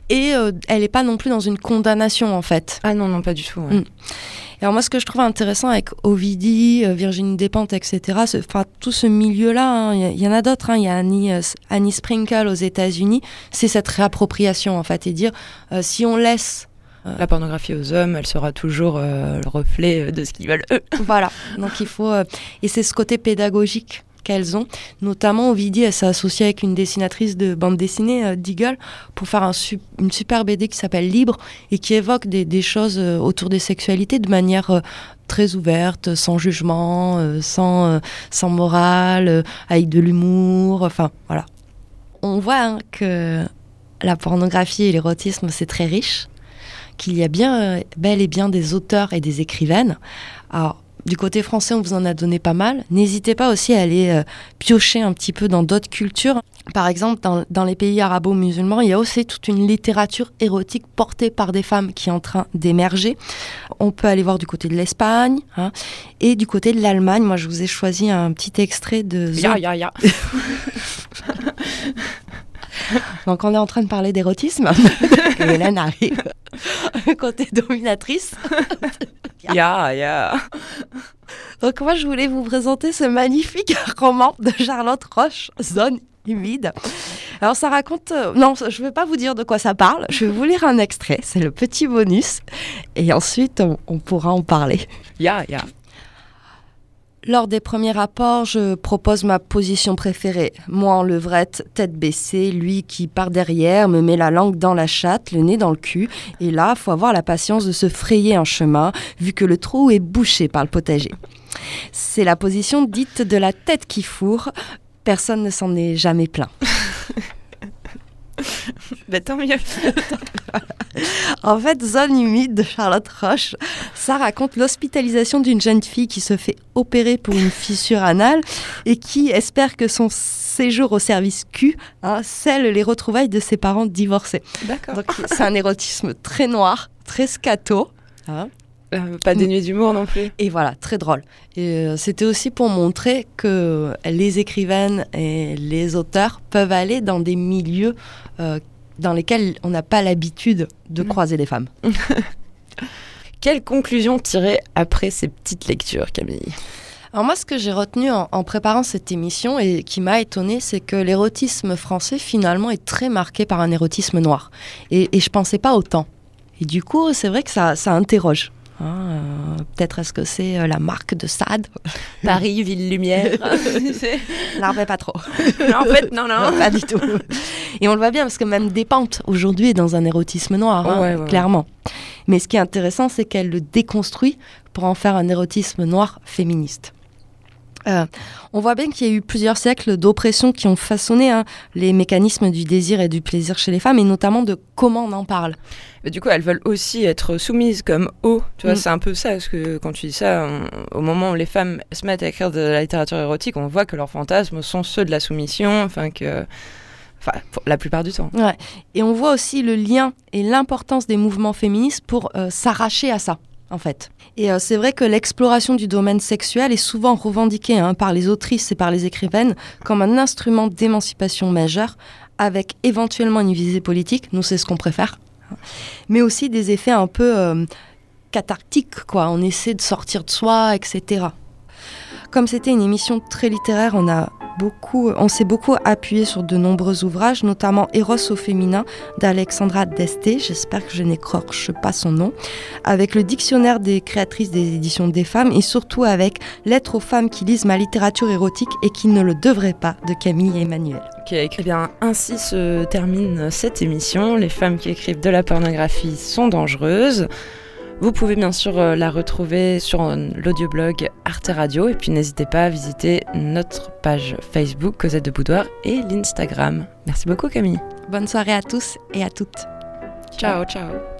Et euh, elle n'est pas non plus dans une condamnation, en fait. Ah non, non, pas du tout. ouais. Mm. Alors moi, ce que je trouve intéressant avec Ovidie, euh, Virginie Despentes, etc., enfin tout ce milieu-là, hein, il y, il y en a d'autres. hein, Il y a Annie, euh, Annie Sprinkle aux États-Unis. C'est cette réappropriation en fait et dire euh, si on laisse, La pornographie aux hommes, elle sera toujours euh, le reflet de ce qu'ils veulent eux. voilà. Donc il faut euh, et c'est ce côté pédagogique qu'elles ont. Notamment Ovidie, elle s'est associée avec une dessinatrice de bande dessinée, euh, Deagle, pour faire une super BD qui s'appelle Libre et qui évoque des, choses euh, autour des sexualités de manière euh, très ouverte, sans jugement, sans, sans morale, avec de l'humour, enfin voilà. On voit hein, que la pornographie et l'érotisme, c'est très riche, qu'il y a bien, bel et bien des auteurs et des écrivaines. Du côté français, on vous en a donné pas mal. N'hésitez pas aussi à aller euh, piocher un petit peu dans d'autres cultures. Par exemple, dans, dans les pays arabo-musulmans, il y a aussi toute une littérature érotique portée par des femmes qui est en train d'émerger. On peut aller voir du côté de l'Espagne hein, et du côté de l'Allemagne. Moi, je vous ai choisi un petit extrait de Ya, ya, ya. Donc on est en train de parler d'érotisme. Et Hélène arrive. Côté dominatrice. Ya, ya. Donc moi je voulais vous présenter ce magnifique roman de Charlotte Roche, Zone humide. Alors ça raconte... euh, non, je ne vais pas vous dire de quoi ça parle. Je vais vous lire un extrait. C'est le petit bonus. Et ensuite on, on pourra en parler. Ya, ya. Lors des premiers rapports, je propose ma position préférée. Moi en levrette, tête baissée, lui qui par derrière me met la langue dans la chatte, le nez dans le cul. Et là, faut avoir la patience de se frayer un chemin, vu que le trou est bouché par le potager. C'est la position dite de la tête qui fourre. Personne ne s'en est jamais plaint. Bah, tant mieux. En fait, Zone humide de Charlotte Roche, ça raconte l'hospitalisation d'une jeune fille qui se fait opérer pour une fissure anale et qui espère que son séjour au service Q hein, scelle les retrouvailles de ses parents divorcés. D'accord. Donc c'est un érotisme très noir, très scato. hein, Euh, pas dénué d'humour non plus. et voilà, très drôle. Euh, c'était aussi pour montrer que les écrivaines et les auteurs peuvent aller dans des milieux euh, dans lesquels on n'a pas l'habitude de Mhm. croiser des femmes. Quelle conclusion tirer après ces petites lectures, Camille? Alors moi, ce que j'ai retenu en, en préparant cette émission et qui m'a étonné, c'est que l'érotisme français finalement est très marqué par un érotisme noir. Et, et je pensais pas autant. Et du coup, c'est vrai que ça, ça interroge. Hein, euh, Peut-être est-ce que c'est euh, la marque de Sade Paris, ville lumière. N'en pas trop. en fait, non, non. pas du tout. Et on le voit bien parce que même Despentes aujourd'hui est dans un érotisme noir, hein, Ouais, ouais, ouais. clairement. Mais ce qui est intéressant, c'est qu'elle le déconstruit pour en faire un érotisme noir féministe. Euh, on voit bien qu'il y a eu plusieurs siècles d'oppression qui ont façonné hein, les mécanismes du désir et du plaisir chez les femmes, et notamment de comment on en parle. Mais du coup, elles veulent aussi être soumises comme eau. Tu vois, Mm. c'est un peu ça, parce que quand tu dis ça, on- au moment où les femmes se mettent à écrire de la littérature érotique, on voit que leurs fantasmes sont ceux de la soumission, enfin que... Enfin, pour la plupart du temps. Ouais. Et on voit aussi le lien et l'importance des mouvements féministes pour euh, s'arracher à ça, en fait. Et euh, c'est vrai que l'exploration du domaine sexuel est souvent revendiquée hein, par les autrices et par les écrivaines comme un instrument d'émancipation majeur, avec éventuellement une visée politique, nous c'est ce qu'on préfère, hein, mais aussi des effets un peu euh, cathartiques, quoi. On essaie de sortir de soi, etc. Comme c'était une émission très littéraire, on a on s'est beaucoup appuyé sur de nombreux ouvrages, notamment Eros au féminin d'Alexandra Deste, j'espère que je n'écorche pas son nom, avec le dictionnaire des créatrices des éditions des femmes et surtout avec Lettres aux femmes qui lisent ma littérature érotique et qui ne le devraient pas de Camille Emmanuel. Écrit. Eh bien, ainsi se termine cette émission. Les femmes qui écrivent de la pornographie sont dangereuses. Vous pouvez bien sûr euh, la retrouver sur euh, l'audioblog Arte Radio et puis n'hésitez pas à visiter notre page Facebook Cosette de Boudoir et l'Instagram. Merci beaucoup Camille. Bonne soirée à tous et à toutes. Ciao ciao.